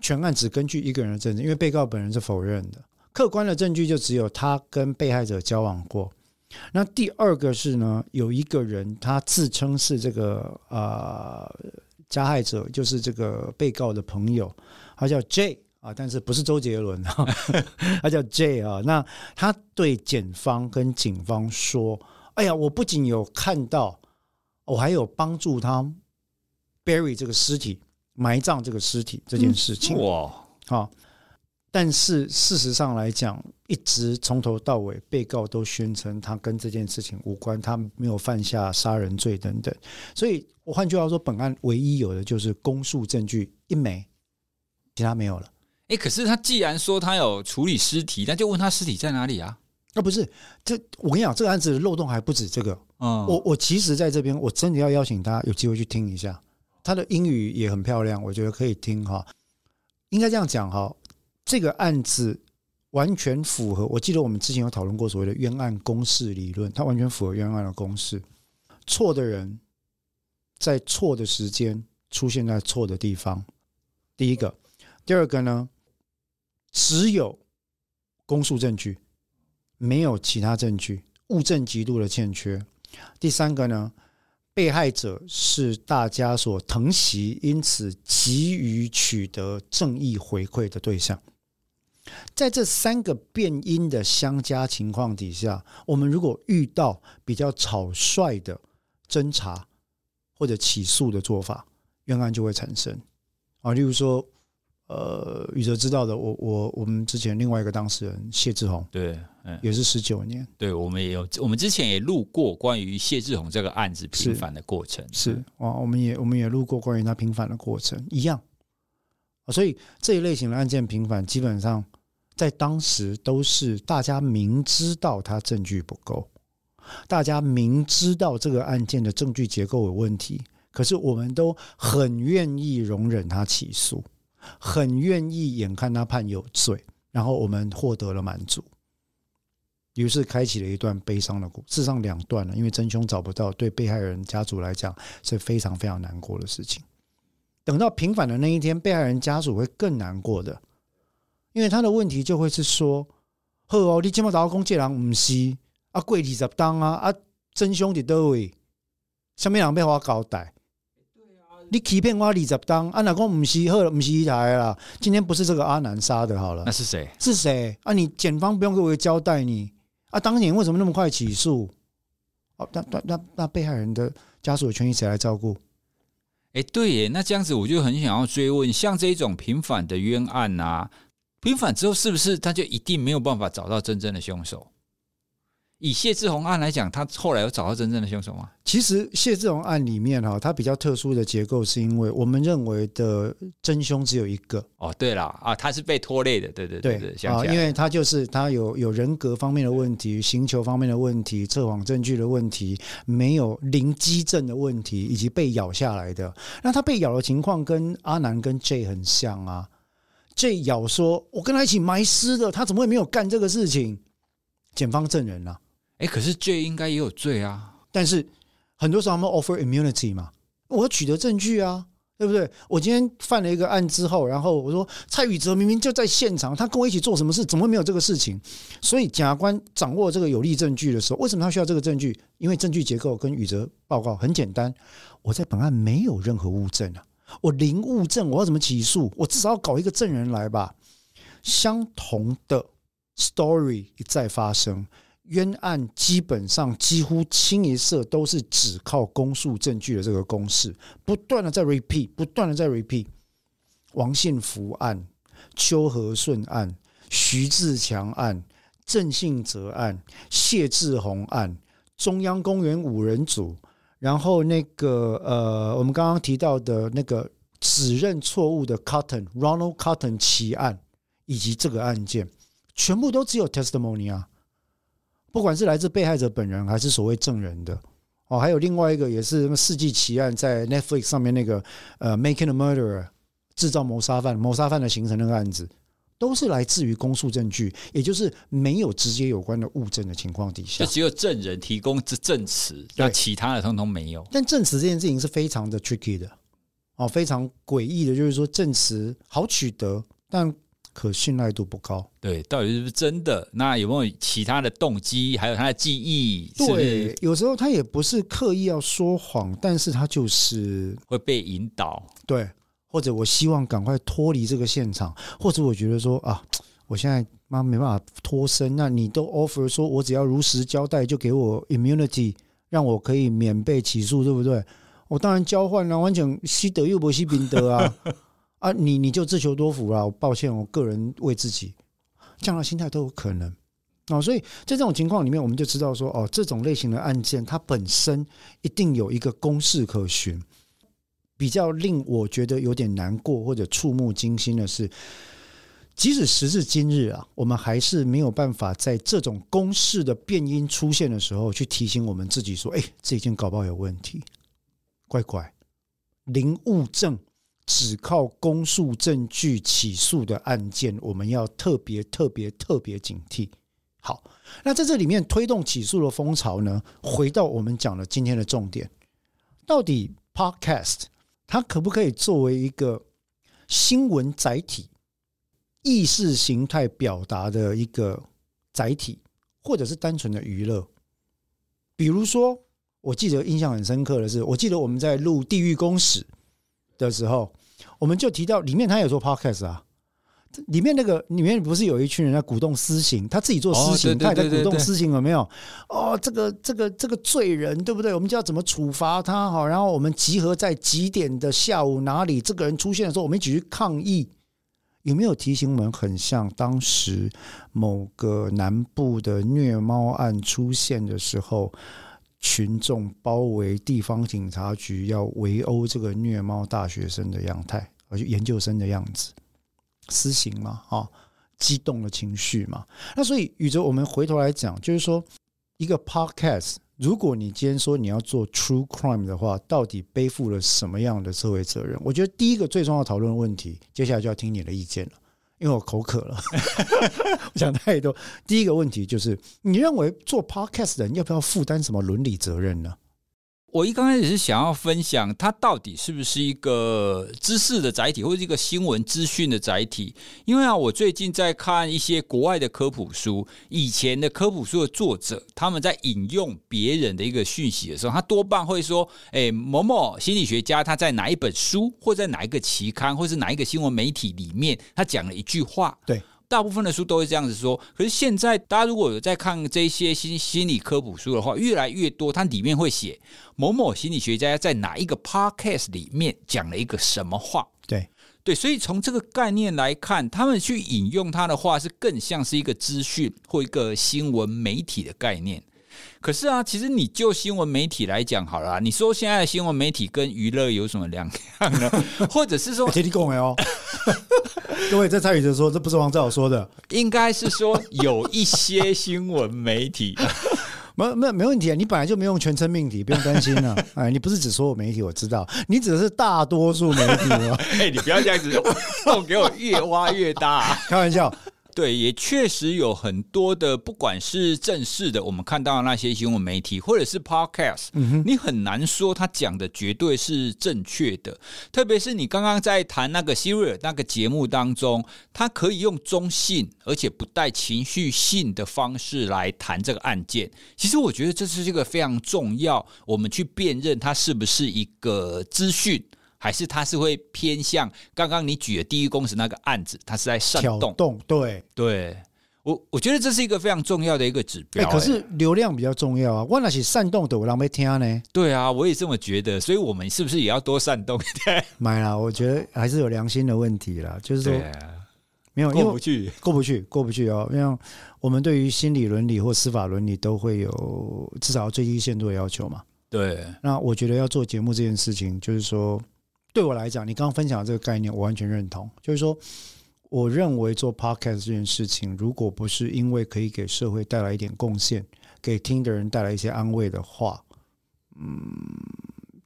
S2: 全案只根据一个人的证词，因为被告本人是否认的。客观的证据就只有他跟被害者交往过。那第二个是呢，有一个人他自称是这个啊。呃加害者就是这个被告的朋友，他叫 J 啊，但是不是周杰伦啊？他叫 J 啊。那他对检方跟警方说：“哎呀，我不仅有看到，我还有帮助他 bury 这个尸体，埋葬这个尸体这件事情。”哇，好。但是事实上来讲，一直从头到尾，被告都宣称他跟这件事情无关，他没有犯下杀人罪等等。所以，我换句话说，本案唯一有的就是公诉证据一枚，其他没有了。
S1: 哎，可是他既然说他有处理尸体，那就问他尸体在哪里啊？
S2: 那不是这，我跟你讲，这个案子的漏洞还不止这个。嗯，我我其实在这边，我真的要邀请大家有机会去听一下，他的英语也很漂亮，我觉得可以听哈。应该这样讲哈。这个案子完全符合，我记得我们之前有讨论过所谓的冤案公式理论，它完全符合冤案的公式。错的人在错的时间出现在错的地方，第一个；第二个呢，只有公诉证据，没有其他证据，物证极度的欠缺。第三个呢，被害者是大家所疼惜，因此急于取得正义回馈的对象。在这三个变因的相加情况底下，我们如果遇到比较草率的侦查或者起诉的做法，冤案就会产生啊。例如说，呃，宇哲知道的，我我我们之前另外一个当事人谢志宏，
S1: 对，
S2: 也是十九年。
S1: 对，我们也有，我们之前也录过关于谢志宏这个案子平反的过程，
S2: 是啊，我们也我们也录过关于他平反的过程，一样。所以这一类型的案件平反，基本上。在当时都是大家明知道他证据不够，大家明知道这个案件的证据结构有问题，可是我们都很愿意容忍他起诉，很愿意眼看他判有罪，然后我们获得了满足，于是开启了一段悲伤的故事，实上两段了，因为真凶找不到，对被害人家属来讲是非常非常难过的事情。等到平反的那一天，被害人家属会更难过的。因为他的问题就会是说，好哦，你今麦找到讲这人不是啊，过二十当啊，啊，真凶伫叨位，什么人被我交代？你欺骗我二十当，啊，哪讲不是，好，不是一台啦。今天不是这个阿南杀的，好了，
S1: 那是谁？
S2: 是谁？啊，你检方不用给我交代你啊，当年为什么那么快起诉？哦，那那那那被害人的家属的权益谁来照顾？
S1: 哎，对耶，那这样子我就很想要追问，像这种平反的冤案啊。平反之后，是不是他就一定没有办法找到真正的凶手？以谢志宏案来讲，他后来有找到真正的凶手吗？
S2: 其实谢志宏案里面哈，它比较特殊的结构，是因为我们认为的真凶只有一个。
S1: 哦，对了啊，他是被拖累的，对对对对，
S2: 啊，因为他就是他有有人格方面的问题、刑求方面的问题、测谎证据的问题，没有零基证的问题，以及被咬下来的。那他被咬的情况跟阿南跟 J 很像啊。J 咬说：“我跟他一起埋尸的，他怎么会没有干这个事情？”检方证人啊。
S1: 哎，可是 J 应该也有罪啊。
S2: 但是很多时候他们 offer immunity 嘛，我要取得证据啊，对不对？我今天犯了一个案之后，然后我说蔡宇哲明明就在现场，他跟我一起做什么事，怎么没有这个事情？所以检察官掌握这个有力证据的时候，为什么他需要这个证据？因为证据结构跟宇哲报告很简单，我在本案没有任何物证啊，我零物证，我要怎么起诉？我至少要搞一个证人来吧。相同的 story 一再发生。冤案基本上几乎清一色都是只靠公诉证据的这个公式，不断的在 repeat，不断的在 repeat。王信福案、邱和顺案、徐自强案、郑信泽案、谢志宏案、中央公园五人组，然后那个呃，我们刚刚提到的那个指认错误的 Cotton Ronald Cotton 奇案，以及这个案件，全部都只有 testimony 啊。不管是来自被害者本人，还是所谓证人的哦，还有另外一个也是什么世纪奇案，在 Netflix 上面那个呃，Making a Murderer 制造谋杀犯，谋杀犯的形成那个案子，都是来自于公诉证据，也就是没有直接有关的物证的情况底下，
S1: 就只有证人提供这证词，那其他的通通没有。
S2: 但证词这件事情是非常的 tricky 的哦，非常诡异的，就是说证词好取得，但。可信赖度不高，
S1: 对，到底是不是真的？那有没有其他的动机？还有他的记忆？
S2: 对，有时候他也不是刻意要说谎，但是他就是
S1: 会被引导。
S2: 对，或者我希望赶快脱离这个现场，或者我觉得说啊，我现在妈没办法脱身，那你都 offer 说我只要如实交代，就给我 immunity，让我可以免被起诉，对不对？我当然交换了，完全西德又不西宾德啊。啊，你你就自求多福了。抱歉，我个人为自己这样的心态都有可能哦。所以在这种情况里面，我们就知道说，哦，这种类型的案件，它本身一定有一个公式可循。比较令我觉得有点难过或者触目惊心的是，即使时至今日啊，我们还是没有办法在这种公式的变音出现的时候，去提醒我们自己说，哎，这已经搞不好有问题，乖乖，零物证。只靠公诉证据起诉的案件，我们要特别特别特别警惕。好，那在这里面推动起诉的风潮呢？回到我们讲的今天的重点，到底 Podcast 它可不可以作为一个新闻载体、意识形态表达的一个载体，或者是单纯的娱乐？比如说，我记得印象很深刻的是，我记得我们在录《地狱公使》的时候，我们就提到里面他有做 podcast 啊，里面那个里面不是有一群人在鼓动私刑，他自己做私刑，他也在鼓动私刑，有没有？哦，这个这个这个罪人对不对？我们就要怎么处罚他？好，然后我们集合在几点的下午哪里？这个人出现的时候，我们一起去抗议。有没有提醒我们？很像当时某个南部的虐猫案出现的时候。群众包围地方警察局，要围殴这个虐猫大学生的样态，而且研究生的样子，私刑嘛，啊，激动的情绪嘛。那所以，宇哲，我们回头来讲，就是说，一个 podcast，如果你今天说你要做 true crime 的话，到底背负了什么样的社会责任？我觉得第一个最重要讨论问题，接下来就要听你的意见了。因为我口渴了，我想太多。第一个问题就是，你认为做 podcast 的人要不要负担什么伦理责任呢？
S1: 我一刚开始是想要分享，它到底是不是一个知识的载体，或者一个新闻资讯的载体？因为啊，我最近在看一些国外的科普书，以前的科普书的作者，他们在引用别人的一个讯息的时候，他多半会说：“哎，某某心理学家他在哪一本书，或在哪一个期刊，或是哪一个新闻媒体里面，他讲了一句话。”对。大部分的书都会这样子说，可是现在大家如果有在看这些心心理科普书的话，越来越多，它里面会写某某心理学家在哪一个 podcast 里面讲了一个什么话。
S2: 对，
S1: 对，所以从这个概念来看，他们去引用他的话，是更像是一个资讯或一个新闻媒体的概念。可是啊，其实你就新闻媒体来讲好了啊，你说现在的新闻媒体跟娱乐有什么两样呢？或者是说，
S2: 你讲哦，各位在参与者说，这不是王兆说的，
S1: 应该是说有一些新闻媒体，
S2: 没没没问题啊，你本来就没用全称命题，不用担心了。哎，你不是只说我媒体，我知道，你指的是大多数媒体吗？
S1: 哎，你不要这样子，洞给我越挖越大，
S2: 开玩笑。
S1: 对，也确实有很多的，不管是正式的，我们看到的那些新闻媒体，或者是 podcast，嗯，你很难说他讲的绝对是正确的。特别是你刚刚在谈那个 Serial 那个节目当中，他可以用中性而且不带情绪性的方式来谈这个案件。其实我觉得这是一个非常重要，我们去辨认它是不是一个资讯。还是他是会偏向刚刚你举的第一公司那个案子，他是在煽动，
S2: 动对
S1: 对，我我觉得这是一个非常重要的一个指标、欸欸。
S2: 可是流量比较重要啊，我那是煽动的，我让没听呢。
S1: 对啊，我也这么觉得，所以我们是不是也要多煽动一点？
S2: 买了，我觉得还是有良心的问题啦，就是说、啊、没有
S1: 过不去，
S2: 过不去，过不去哦。因为我们对于心理伦理或司法伦理都会有至少最低限度的要求嘛。
S1: 对，
S2: 那我觉得要做节目这件事情，就是说。对我来讲，你刚刚分享的这个概念，我完全认同。就是说，我认为做 podcast 这件事情，如果不是因为可以给社会带来一点贡献，给听的人带来一些安慰的话，嗯，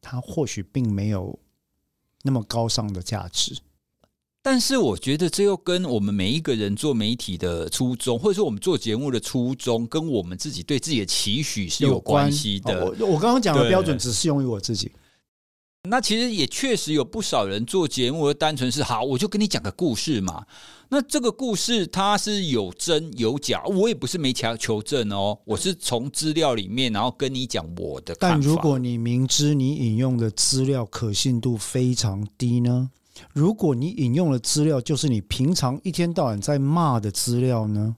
S2: 它或许并没有那么高尚的价值。
S1: 但是，我觉得这又跟我们每一个人做媒体的初衷，或者说我们做节目的初衷，跟我们自己对自己的期许是有关系的。
S2: 哦，我我刚刚讲的标准只适用于我自己。
S1: 那其实也确实有不少人做节目，单纯是好，我就跟你讲个故事嘛。那这个故事它是有真有假，我也不是没求求证哦，我是从资料里面，然后跟你讲我的看法。
S2: 但如果你明知你引用的资料可信度非常低呢？如果你引用的资料就是你平常一天到晚在骂的资料呢？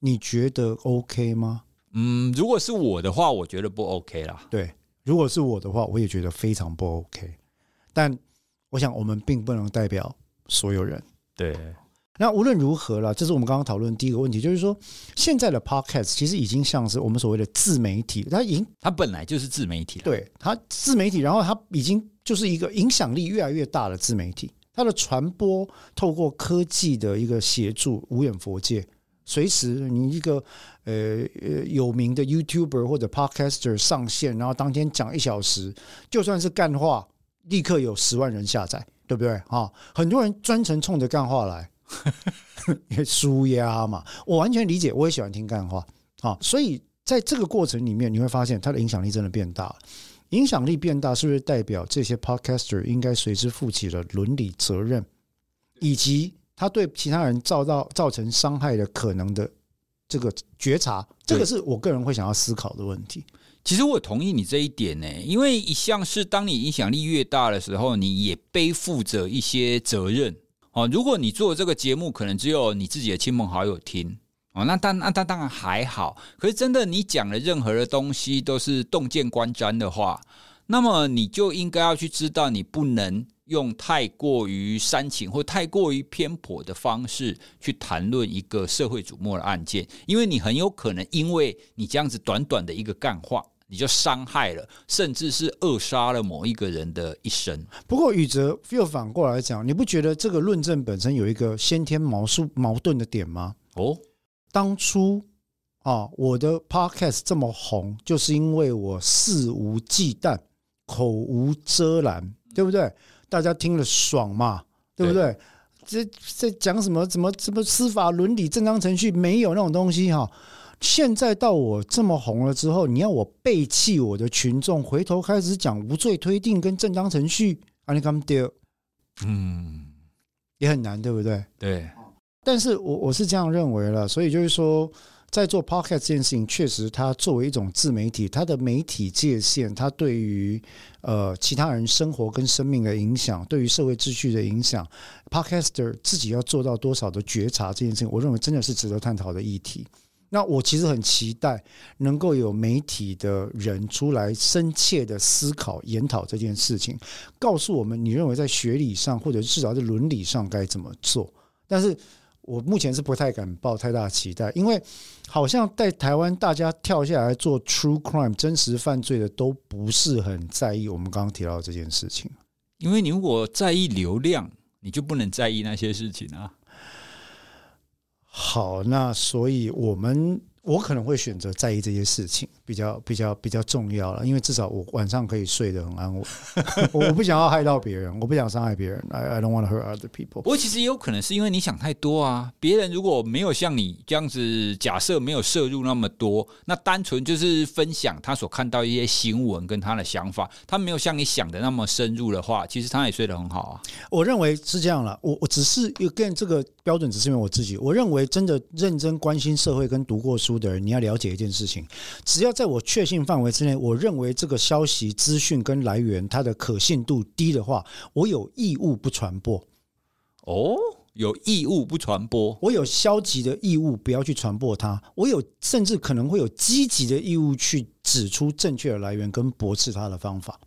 S2: 你觉得 OK 吗？
S1: 嗯，如果是我的话，我觉得不 OK 啦。
S2: 对。如果是我的话，我也觉得非常不 OK。但我想，我们并不能代表所有人。
S1: 对。
S2: 那无论如何了，这是我们刚刚讨论第一个问题，就是说，现在的 Podcast 其实已经像是我们所谓的自媒体，它已经，
S1: 它本来就是自媒体。
S2: 对，它自媒体，然后它已经就是一个影响力越来越大的自媒体，它的传播透过科技的一个协助，无远弗届。随时你一个呃呃有名的 YouTuber 或者 Podcaster 上线，然后当天讲一小时，就算是干话，立刻有十万人下载，对不对？哈，很多人专程冲着干话来，因为舒压嘛。我完全理解，我也喜欢听干话啊。所以在这个过程里面，你会发现它的影响力真的变大了。影响力变大，是不是代表这些 Podcaster 应该随之负起了伦理责任，以及？他对其他人造到造成伤害的可能的这个觉察，这个是我个人会想要思考的问题。
S1: 其实我同意你这一点呢，因为一向是当你影响力越大的时候，你也背负着一些责任哦。如果你做这个节目，可能只有你自己的亲朋好友听哦，那当那那当然还好。可是真的，你讲的任何的东西都是洞见观瞻的话，那么你就应该要去知道，你不能。用太过于煽情或太过于偏颇的方式去谈论一个社会瞩目的案件，因为你很有可能因为你这样子短短的一个干话，你就伤害了，甚至是扼杀了某一个人的一生。
S2: 不过宇哲又反过来讲，你不觉得这个论证本身有一个先天矛盾矛盾的点吗？哦，当初啊，我的 podcast 这么红，就是因为我肆无忌惮、口无遮拦，对不对？大家听了爽嘛，对不对？这这讲什么？怎么怎么司法伦理、正当程序没有那种东西哈？现在到我这么红了之后，你要我背弃我的群众，回头开始讲无罪推定跟正当程序，啊，你敢丢？嗯，也很难，对不对？
S1: 对。
S2: 但是我我是这样认为了，所以就是说。在做 podcast 这件事情，确实，它作为一种自媒体，它的媒体界限，它对于呃其他人生活跟生命的影响，对于社会秩序的影响，podcaster 自己要做到多少的觉察，这件事情，我认为真的是值得探讨的议题。那我其实很期待能够有媒体的人出来深切的思考研讨这件事情，告诉我们你认为在学理上或者至少在伦理上该怎么做。但是我目前是不太敢抱太大期待，因为好像在台湾大家跳下来做 true crime 真实犯罪的都不是很在意我们刚刚提到的这件事情。
S1: 因为你如果在意流量，你就不能在意那些事情啊。
S2: 好，那所以我们。我可能会选择在意这些事情，比较比较比较重要了，因为至少我晚上可以睡得很安稳。我不想要害到别人，我不想伤害别人。I I don't want to hurt other people。
S1: 不过其实也有可能是因为你想太多啊。别人如果没有像你这样子，假设没有摄入那么多，那单纯就是分享他所看到一些新闻跟他的想法，他没有像你想的那么深入的话，其实他也睡得很好啊。
S2: 我认为是这样了。我我只是有跟这个标准，只是因为我自己。我认为真的认真关心社会跟读过书。的人，你要了解一件事情，只要在我确信范围之内，我认为这个消息资讯跟来源它的可信度低的话，我有义务不传播。
S1: 哦，有义务不传播，
S2: 我有消极的义务不要去传播它，我有甚至可能会有积极的义务去指出正确的来源跟驳斥它的方法。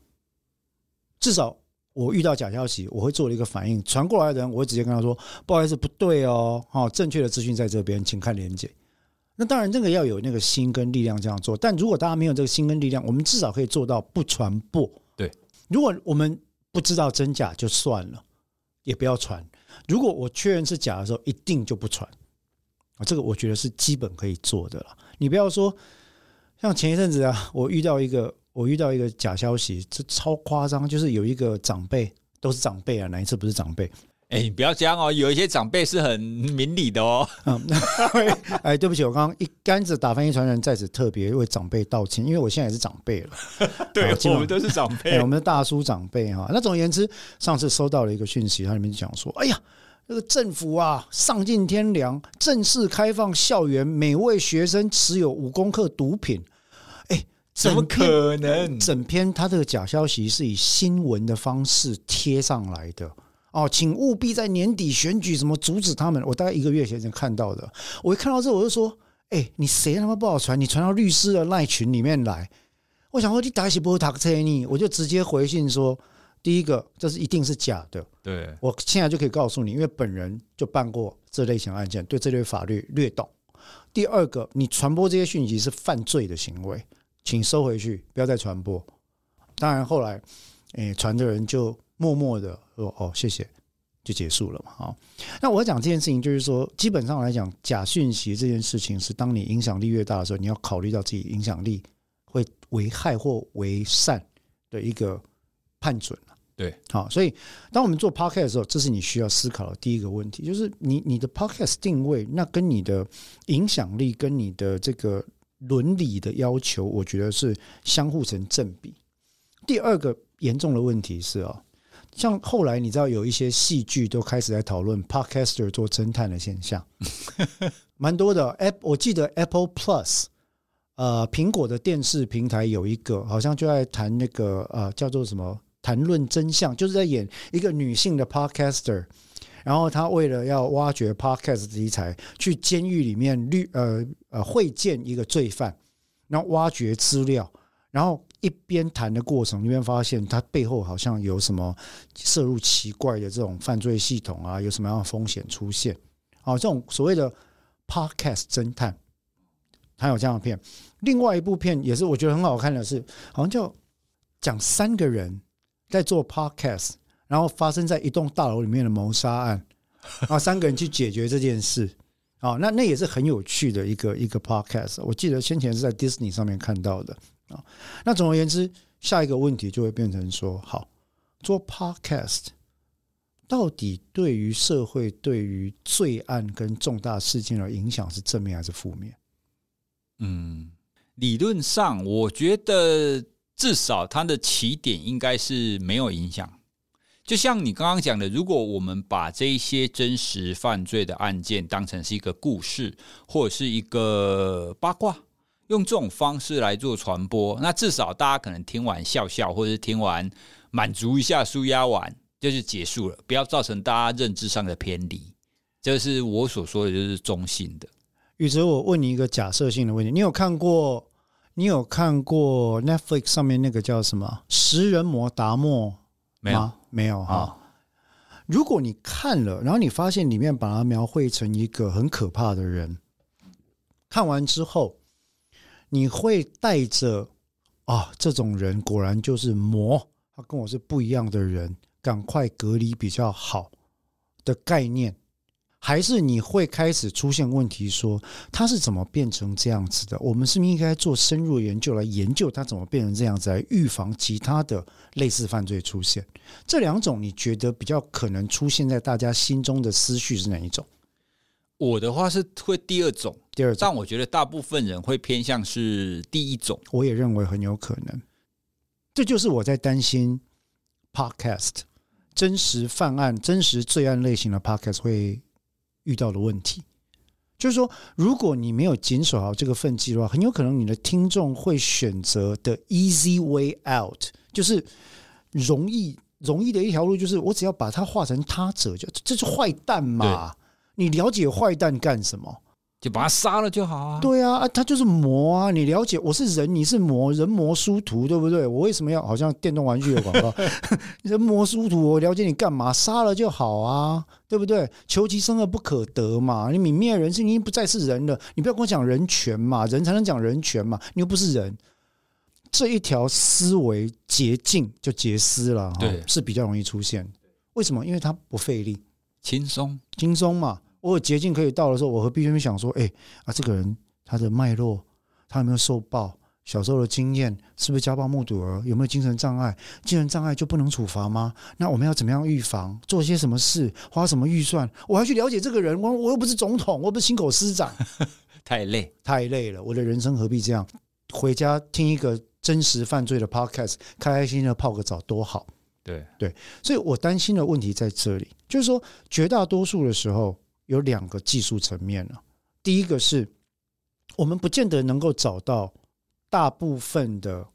S2: 至少我遇到假消息，我会做了一个反应，传过来的人，我会直接跟他说：“不好意思，不对哦，好，正确的资讯在这边，请看连结。”那当然，这个要有那个心跟力量这样做。但如果大家没有这个心跟力量，我们至少可以做到不传播。
S1: 对，
S2: 如果我们不知道真假就算了，也不要传。如果我确认是假的时候，一定就不传。啊，这个我觉得是基本可以做的了。你不要说，像前一阵子啊，我遇到一个，我遇到一个假消息，这超夸张，就是有一个长辈，都是长辈啊，哪一次不是长辈？
S1: 哎，你不要这样哦，有一些长辈是很明理的哦。嗯，
S2: 哎，对不起，我刚刚一竿子打翻一船人，在此特别为长辈道歉，因为我现在也是长辈了。
S1: 对，我们都是长辈，
S2: 我们的大叔长辈哈。那总而言之，上次收到了一个讯息，它里面讲说：“哎呀，这个政府啊，丧尽天良，正式开放校园，每位学生持有五公克毒品。”哎，
S1: 怎么可能？
S2: 整篇他这个假消息是以新闻的方式贴上来的。哦，请务必在年底选举什么阻止他们。我大概一个月前才看到的，我一看到这我就说：“哎、欸，你谁他妈不好传？你传到律师的赖群里面来。”我想说你打起波塔克车你，我就直接回信说：“第一个，这是一定是假的。”
S1: 对，
S2: 我现在就可以告诉你，因为本人就办过这类型案件，对这类法律略懂。第二个，你传播这些讯息是犯罪的行为，请收回去，不要再传播。当然后来，哎、欸，传的人就。默默的说：“哦，谢谢，就结束了嘛。”好，那我讲这件事情，就是说，基本上来讲，假讯息这件事情是，当你影响力越大的时候，你要考虑到自己影响力会为害或为善的一个判准。
S1: 对，
S2: 好，所以当我们做 podcast 的时候，这是你需要思考的第一个问题，就是你你的 podcast 定位，那跟你的影响力跟你的这个伦理的要求，我觉得是相互成正比。第二个严重的问题是啊。像后来你知道有一些戏剧都开始在讨论 Podcaster 做侦探的现象，蛮多的。App 我记得 Apple Plus，呃，苹果的电视平台有一个，好像就在谈那个呃叫做什么谈论真相，就是在演一个女性的 Podcaster，然后她为了要挖掘 Podcast 题材，去监狱里面律呃呃会见一个罪犯，然后挖掘资料，然后。一边谈的过程，一边发现他背后好像有什么涉入奇怪的这种犯罪系统啊，有什么样的风险出现？好，这种所谓的 podcast 侦探，还有这样的片。另外一部片也是我觉得很好看的是，好像叫讲三个人在做 podcast，然后发生在一栋大楼里面的谋杀案，然后三个人去解决这件事。啊，那那也是很有趣的一个一个 podcast。我记得先前是在 Disney 上面看到的。啊，那总而言之，下一个问题就会变成说：好，做 Podcast 到底对于社会、对于罪案跟重大事件的影响是正面还是负面？
S1: 嗯，理论上，我觉得至少它的起点应该是没有影响。就像你刚刚讲的，如果我们把这一些真实犯罪的案件当成是一个故事，或者是一个八卦。用这种方式来做传播，那至少大家可能听完笑笑，或者是听完满足一下、舒压完，就是结束了，不要造成大家认知上的偏离。这是我所说的，就是中性的。
S2: 宇哲，我问你一个假设性的问题：你有看过？你有看过 Netflix 上面那个叫什么《食人魔达莫》吗？
S1: 没有，
S2: 没有哈。如果你看了，然后你发现里面把它描绘成一个很可怕的人，看完之后，你会带着啊，这种人果然就是魔，他跟我是不一样的人，赶快隔离比较好的概念。还是你会开始出现问题，说他是怎么变成这样子的？我们是不是应该做深入研究来研究他怎么变成这样子，来预防其他的类似犯罪出现？这两种你觉得比较可能出现在大家心中的思绪是哪一种？
S1: 我的话是会第二种，
S2: 第二种，
S1: 但我觉得大部分人会偏向是第一种。
S2: 我也认为很有可能，这就是我在担心 Podcast 真实犯案、真实罪案类型的 Podcast 会。遇到的问题，就是说，如果你没有谨守好这个分际的话，很有可能你的听众会选择的 easy way out，就是容易容易的一条路，就是我只要把它画成他者，就这是坏蛋嘛？你了解坏蛋干什么？
S1: 就把他杀了就好啊！
S2: 对啊，啊，他就是魔啊！你了解，我是人，你是魔，人魔殊途，对不对？我为什么要好像电动玩具的广告？人魔殊途，我了解你干嘛？杀了就好啊，对不对？求其生而不可得嘛！你泯灭人性，你已经不再是人了。你不要跟我讲人权嘛，人才能讲人权嘛，你又不是人。这一条思维捷径就捷思了，对，是比较容易出现。为什么？因为它不费力，
S1: 轻松，
S2: 轻松嘛。我有捷径可以到的时候，我何必去想说，哎啊，这个人他的脉络，他有没有受暴？小时候的经验是不是家暴目睹儿？有没有精神障碍？精神障碍就不能处罚吗？那我们要怎么样预防？做些什么事？花什么预算？我要去了解这个人？我我又不是总统，我又不是亲口司长，
S1: 太累，
S2: 太累了。我的人生何必这样？回家听一个真实犯罪的 podcast，开开心心的泡个澡多好。
S1: 对
S2: 对，所以我担心的问题在这里，就是说绝大多数的时候。有两个技术层面了。第一个是我们不见得能够找到大部分的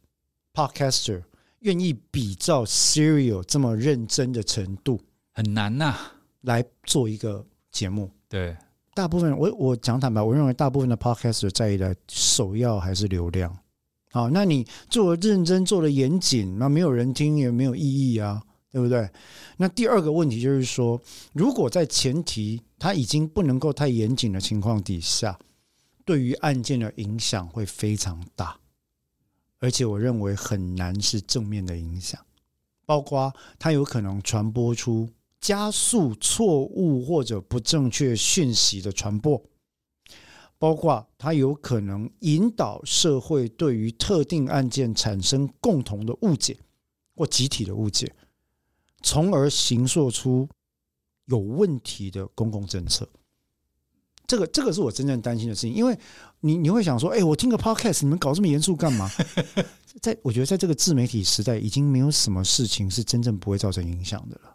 S2: podcaster 愿意比照 Serial 这么认真的程度，
S1: 很难呐，
S2: 来做一个节目。
S1: 对，
S2: 大部分我我讲坦白，我认为大部分的 podcaster 在意的首要还是流量。好，那你做的认真，做的严谨，那没有人听也没有意义啊。对不对？那第二个问题就是说，如果在前提他已经不能够太严谨的情况底下，对于案件的影响会非常大，而且我认为很难是正面的影响，包括它有可能传播出加速错误或者不正确讯息的传播，包括它有可能引导社会对于特定案件产生共同的误解或集体的误解。从而形塑出有问题的公共政策，这个这个是我真正担心的事情。因为你你会想说，哎，我听个 podcast，你们搞这么严肃干嘛？在我觉得，在这个自媒体时代，已经没有什么事情是真正不会造成影响的了。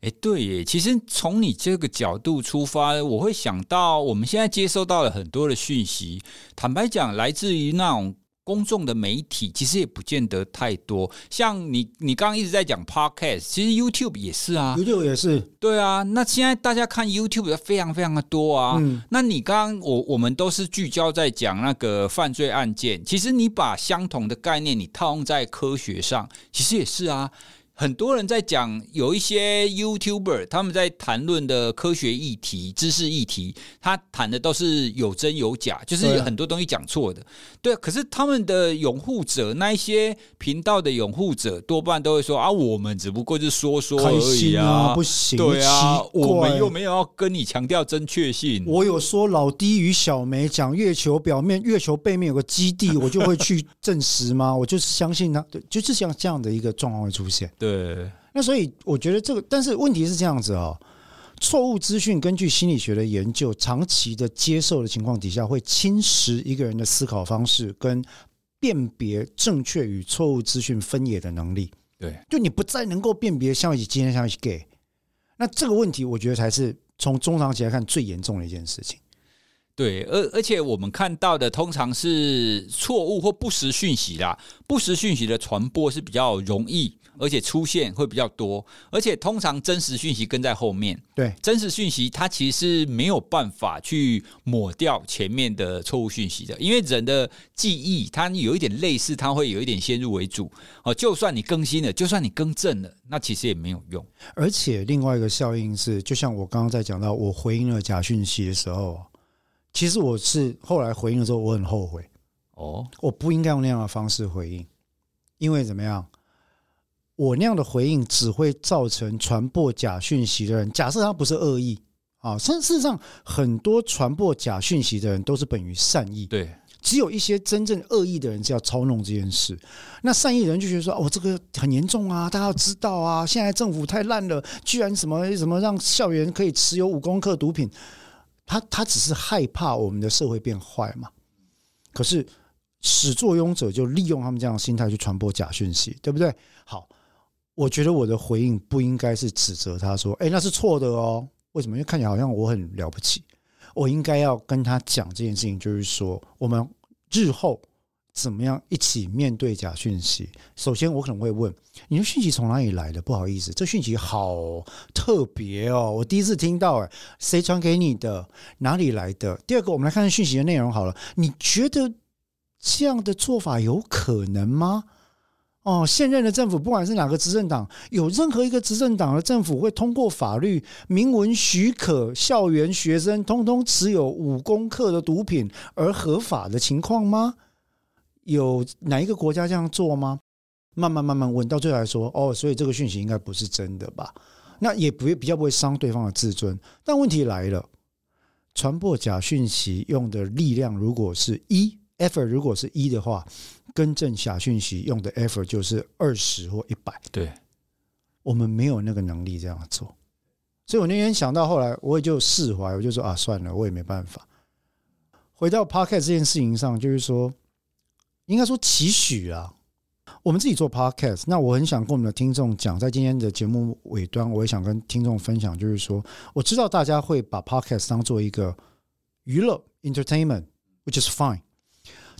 S1: 哎，对耶，其实从你这个角度出发，我会想到我们现在接收到了很多的讯息，坦白讲，来自于那种。公众的媒体其实也不见得太多，像你，你刚刚一直在讲 podcast，其实 YouTube 也是啊
S2: ，YouTube 也是，
S1: 对啊。那现在大家看 YouTube 的非常非常的多啊。嗯，那你刚刚我我们都是聚焦在讲那个犯罪案件，其实你把相同的概念你套用在科学上，其实也是啊。很多人在讲，有一些 YouTuber 他们在谈论的科学议题、知识议题，他谈的都是有真有假，就是有很多东西讲错的。对，可是他们的拥护者，那一些频道的拥护者，多半都会说啊，我们只不过是说说而已啊，
S2: 啊不行，
S1: 对啊，我们又没有要跟你强调正确性。
S2: 我有说老低与小梅讲月球表面、月球背面有个基地，我就会去证实吗？我就是相信他，对，就是像这样的一个状况会出现。
S1: 对，
S2: 那所以我觉得这个，但是问题是这样子哦，错误资讯根据心理学的研究，长期的接受的情况底下，会侵蚀一个人的思考方式跟辨别正确与错误资讯分野的能力。
S1: 对，
S2: 就你不再能够辨别像一起今天像一起 gay，那这个问题我觉得才是从中长期来看最严重的一件事情。
S1: 对，而而且我们看到的通常是错误或不实讯息啦，不实讯息的传播是比较容易。而且出现会比较多，而且通常真实讯息跟在后面。
S2: 对，
S1: 真实讯息它其实是没有办法去抹掉前面的错误讯息的，因为人的记忆它有一点类似，它会有一点先入为主。哦，就算你更新了，就算你更正了，那其实也没有用。
S2: 而且另外一个效应是，就像我刚刚在讲到，我回应了假讯息的时候，其实我是后来回应的时候，我很后悔。哦，我不应该用那样的方式回应，因为怎么样？我那样的回应只会造成传播假讯息的人，假设他不是恶意啊，事实上很多传播假讯息的人都是本于善意，
S1: 对，
S2: 只有一些真正恶意的人是要操弄这件事。那善意的人就觉得说，哦，这个很严重啊，大家要知道啊，现在政府太烂了，居然什么什么让校园可以持有五公克毒品，他他只是害怕我们的社会变坏嘛。可是始作俑者就利用他们这样的心态去传播假讯息，对不对？好。我觉得我的回应不应该是指责他说：“哎，那是错的哦。”为什么？因为看起来好像我很了不起。我应该要跟他讲这件事情，就是说我们日后怎么样一起面对假讯息。首先，我可能会问：“你的讯息从哪里来的？”不好意思，这讯息好特别哦，我第一次听到。哎，谁传给你的？哪里来的？第二个，我们来看看讯息的内容好了。你觉得这样的做法有可能吗？哦，现任的政府不管是哪个执政党，有任何一个执政党的政府会通过法律明文许可校园学生通通持有五公克的毒品而合法的情况吗？有哪一个国家这样做吗？慢慢慢慢问，到最后来说，哦，所以这个讯息应该不是真的吧？那也不比较不会伤对方的自尊。但问题来了，传播假讯息用的力量如果是一，effort 如果是一的话。更正假讯息用的 effort 就是二十或一百，
S1: 对，
S2: 我们没有那个能力这样做，所以我那天想到后来，我也就释怀，我就说啊，算了，我也没办法。回到 podcast 这件事情上，就是说，应该说期许啊，我们自己做 podcast，那我很想跟我们的听众讲，在今天的节目尾端，我也想跟听众分享，就是说，我知道大家会把 podcast 当做一个娱乐 entertainment，which is fine。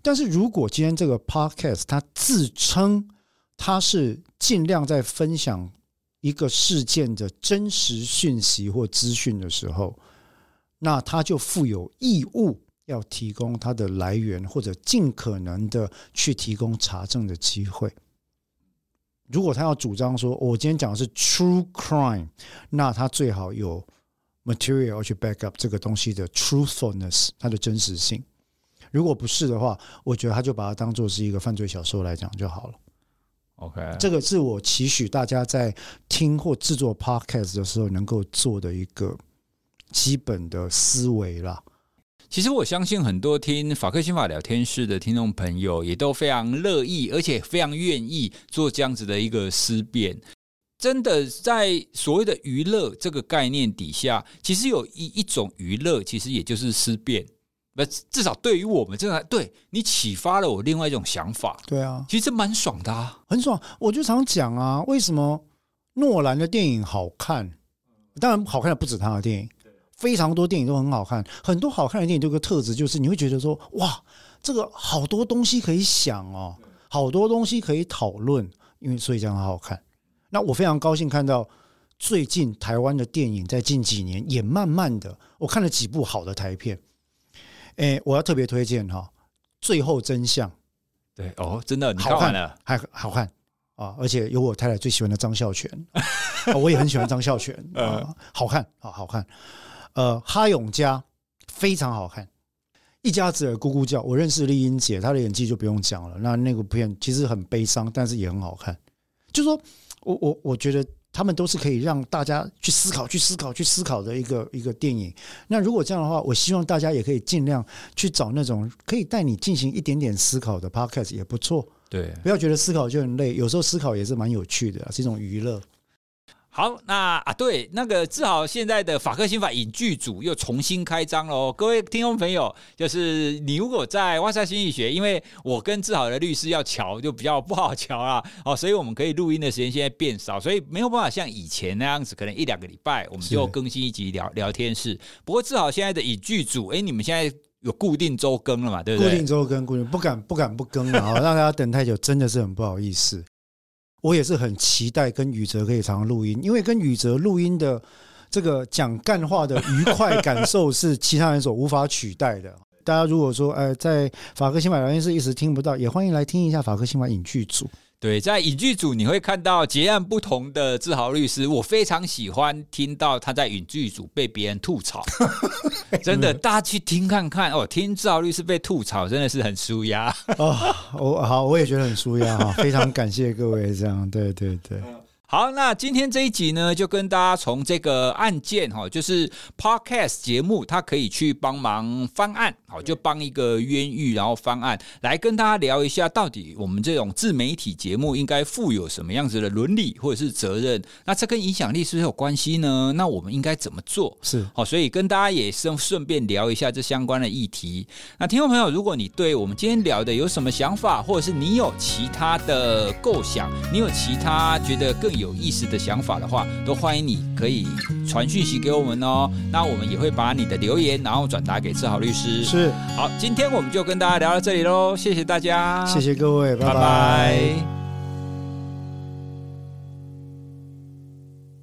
S2: 但是如果今天这个 podcast 它自称它是尽量在分享一个事件的真实讯息或资讯的时候，那他就负有义务要提供它的来源，或者尽可能的去提供查证的机会。如果他要主张说，我今天讲的是 true crime，那他最好有 material 去 back up 这个东西的 truthfulness，它的真实性。如果不是的话，我觉得他就把它当做是一个犯罪小说来讲就好了。
S1: OK，
S2: 这个是我期许大家在听或制作 Podcast 的时候能够做的一个基本的思维啦。
S1: 其实我相信很多听法克新法聊天室的听众朋友也都非常乐意，而且非常愿意做这样子的一个思辨。真的在所谓的娱乐这个概念底下，其实有一一种娱乐，其实也就是思辨。那至少对于我们这个，对你启发了我另外一种想法。
S2: 对啊，
S1: 其实蛮爽的啊，
S2: 很爽。我就常讲啊，为什么诺兰的电影好看？当然好看的不止他的电影，非常多电影都很好看。很多好看的电影都有个特质，就是你会觉得说，哇，这个好多东西可以想哦，好多东西可以讨论，因为所以这样好好看。那我非常高兴看到最近台湾的电影在近几年也慢慢的，我看了几部好的台片。哎，我要特别推荐哈，《最后真相》。
S1: 对哦，真的，你看完了，
S2: 还好看啊！而且有我太太最喜欢的张孝全，我也很喜欢张孝全啊，好看啊，好看。呃，哈永家非常好看，一家子儿咕咕叫。我认识丽英姐，她的演技就不用讲了。那那个片其实很悲伤，但是也很好看。就是说我我我觉得。他们都是可以让大家去思考、去思考、去思考的一个一个电影。那如果这样的话，我希望大家也可以尽量去找那种可以带你进行一点点思考的 podcast，也不错。
S1: 对，
S2: 不要觉得思考就很累，有时候思考也是蛮有趣的，是一种娱乐。
S1: 好，那啊，对，那个志豪现在的法克新法影剧组又重新开张喽。各位听众朋友，就是你如果在哇塞心理学，因为我跟志豪的律师要瞧，就比较不好瞧啦。哦，所以我们可以录音的时间现在变少，所以没有办法像以前那样子，可能一两个礼拜我们就更新一集聊聊天室。不过志豪现在的影剧组，哎，你们现在有固定周更了嘛？对不对？
S2: 固定周更，固定不敢不敢不更了啊，让大家等太久，真的是很不好意思。我也是很期待跟宇哲可以常常录音，因为跟宇哲录音的这个讲干话的愉快感受是其他人所无法取代的。大家如果说，呃，在法科新法聊天室一时听不到，也欢迎来听一下法科新法影剧组。
S1: 对，在影剧组你会看到截然不同的志豪律师，我非常喜欢听到他在影剧组被别人吐槽，真的，大家去听看看哦，听志豪律师被吐槽真的是很舒压
S2: 哦。我好，我也觉得很舒压哈，非常感谢各位这样，对对对。
S1: 好，那今天这一集呢，就跟大家从这个案件哈，就是 Podcast 节目，它可以去帮忙翻案，好，就帮一个冤狱，然后翻案，来跟大家聊一下，到底我们这种自媒体节目应该负有什么样子的伦理或者是责任？那这跟影响力是不是有关系呢？那我们应该怎么做？
S2: 是
S1: 好，所以跟大家也顺顺便聊一下这相关的议题。那听众朋友，如果你对我们今天聊的有什么想法，或者是你有其他的构想，你有其他觉得更有有意思的想法的话，都欢迎你可以传讯息给我们哦。那我们也会把你的留言，然后转达给志豪律师。
S2: 是，
S1: 好，今天我们就跟大家聊到这里喽，谢谢大家，
S2: 谢谢各位，拜拜。拜拜。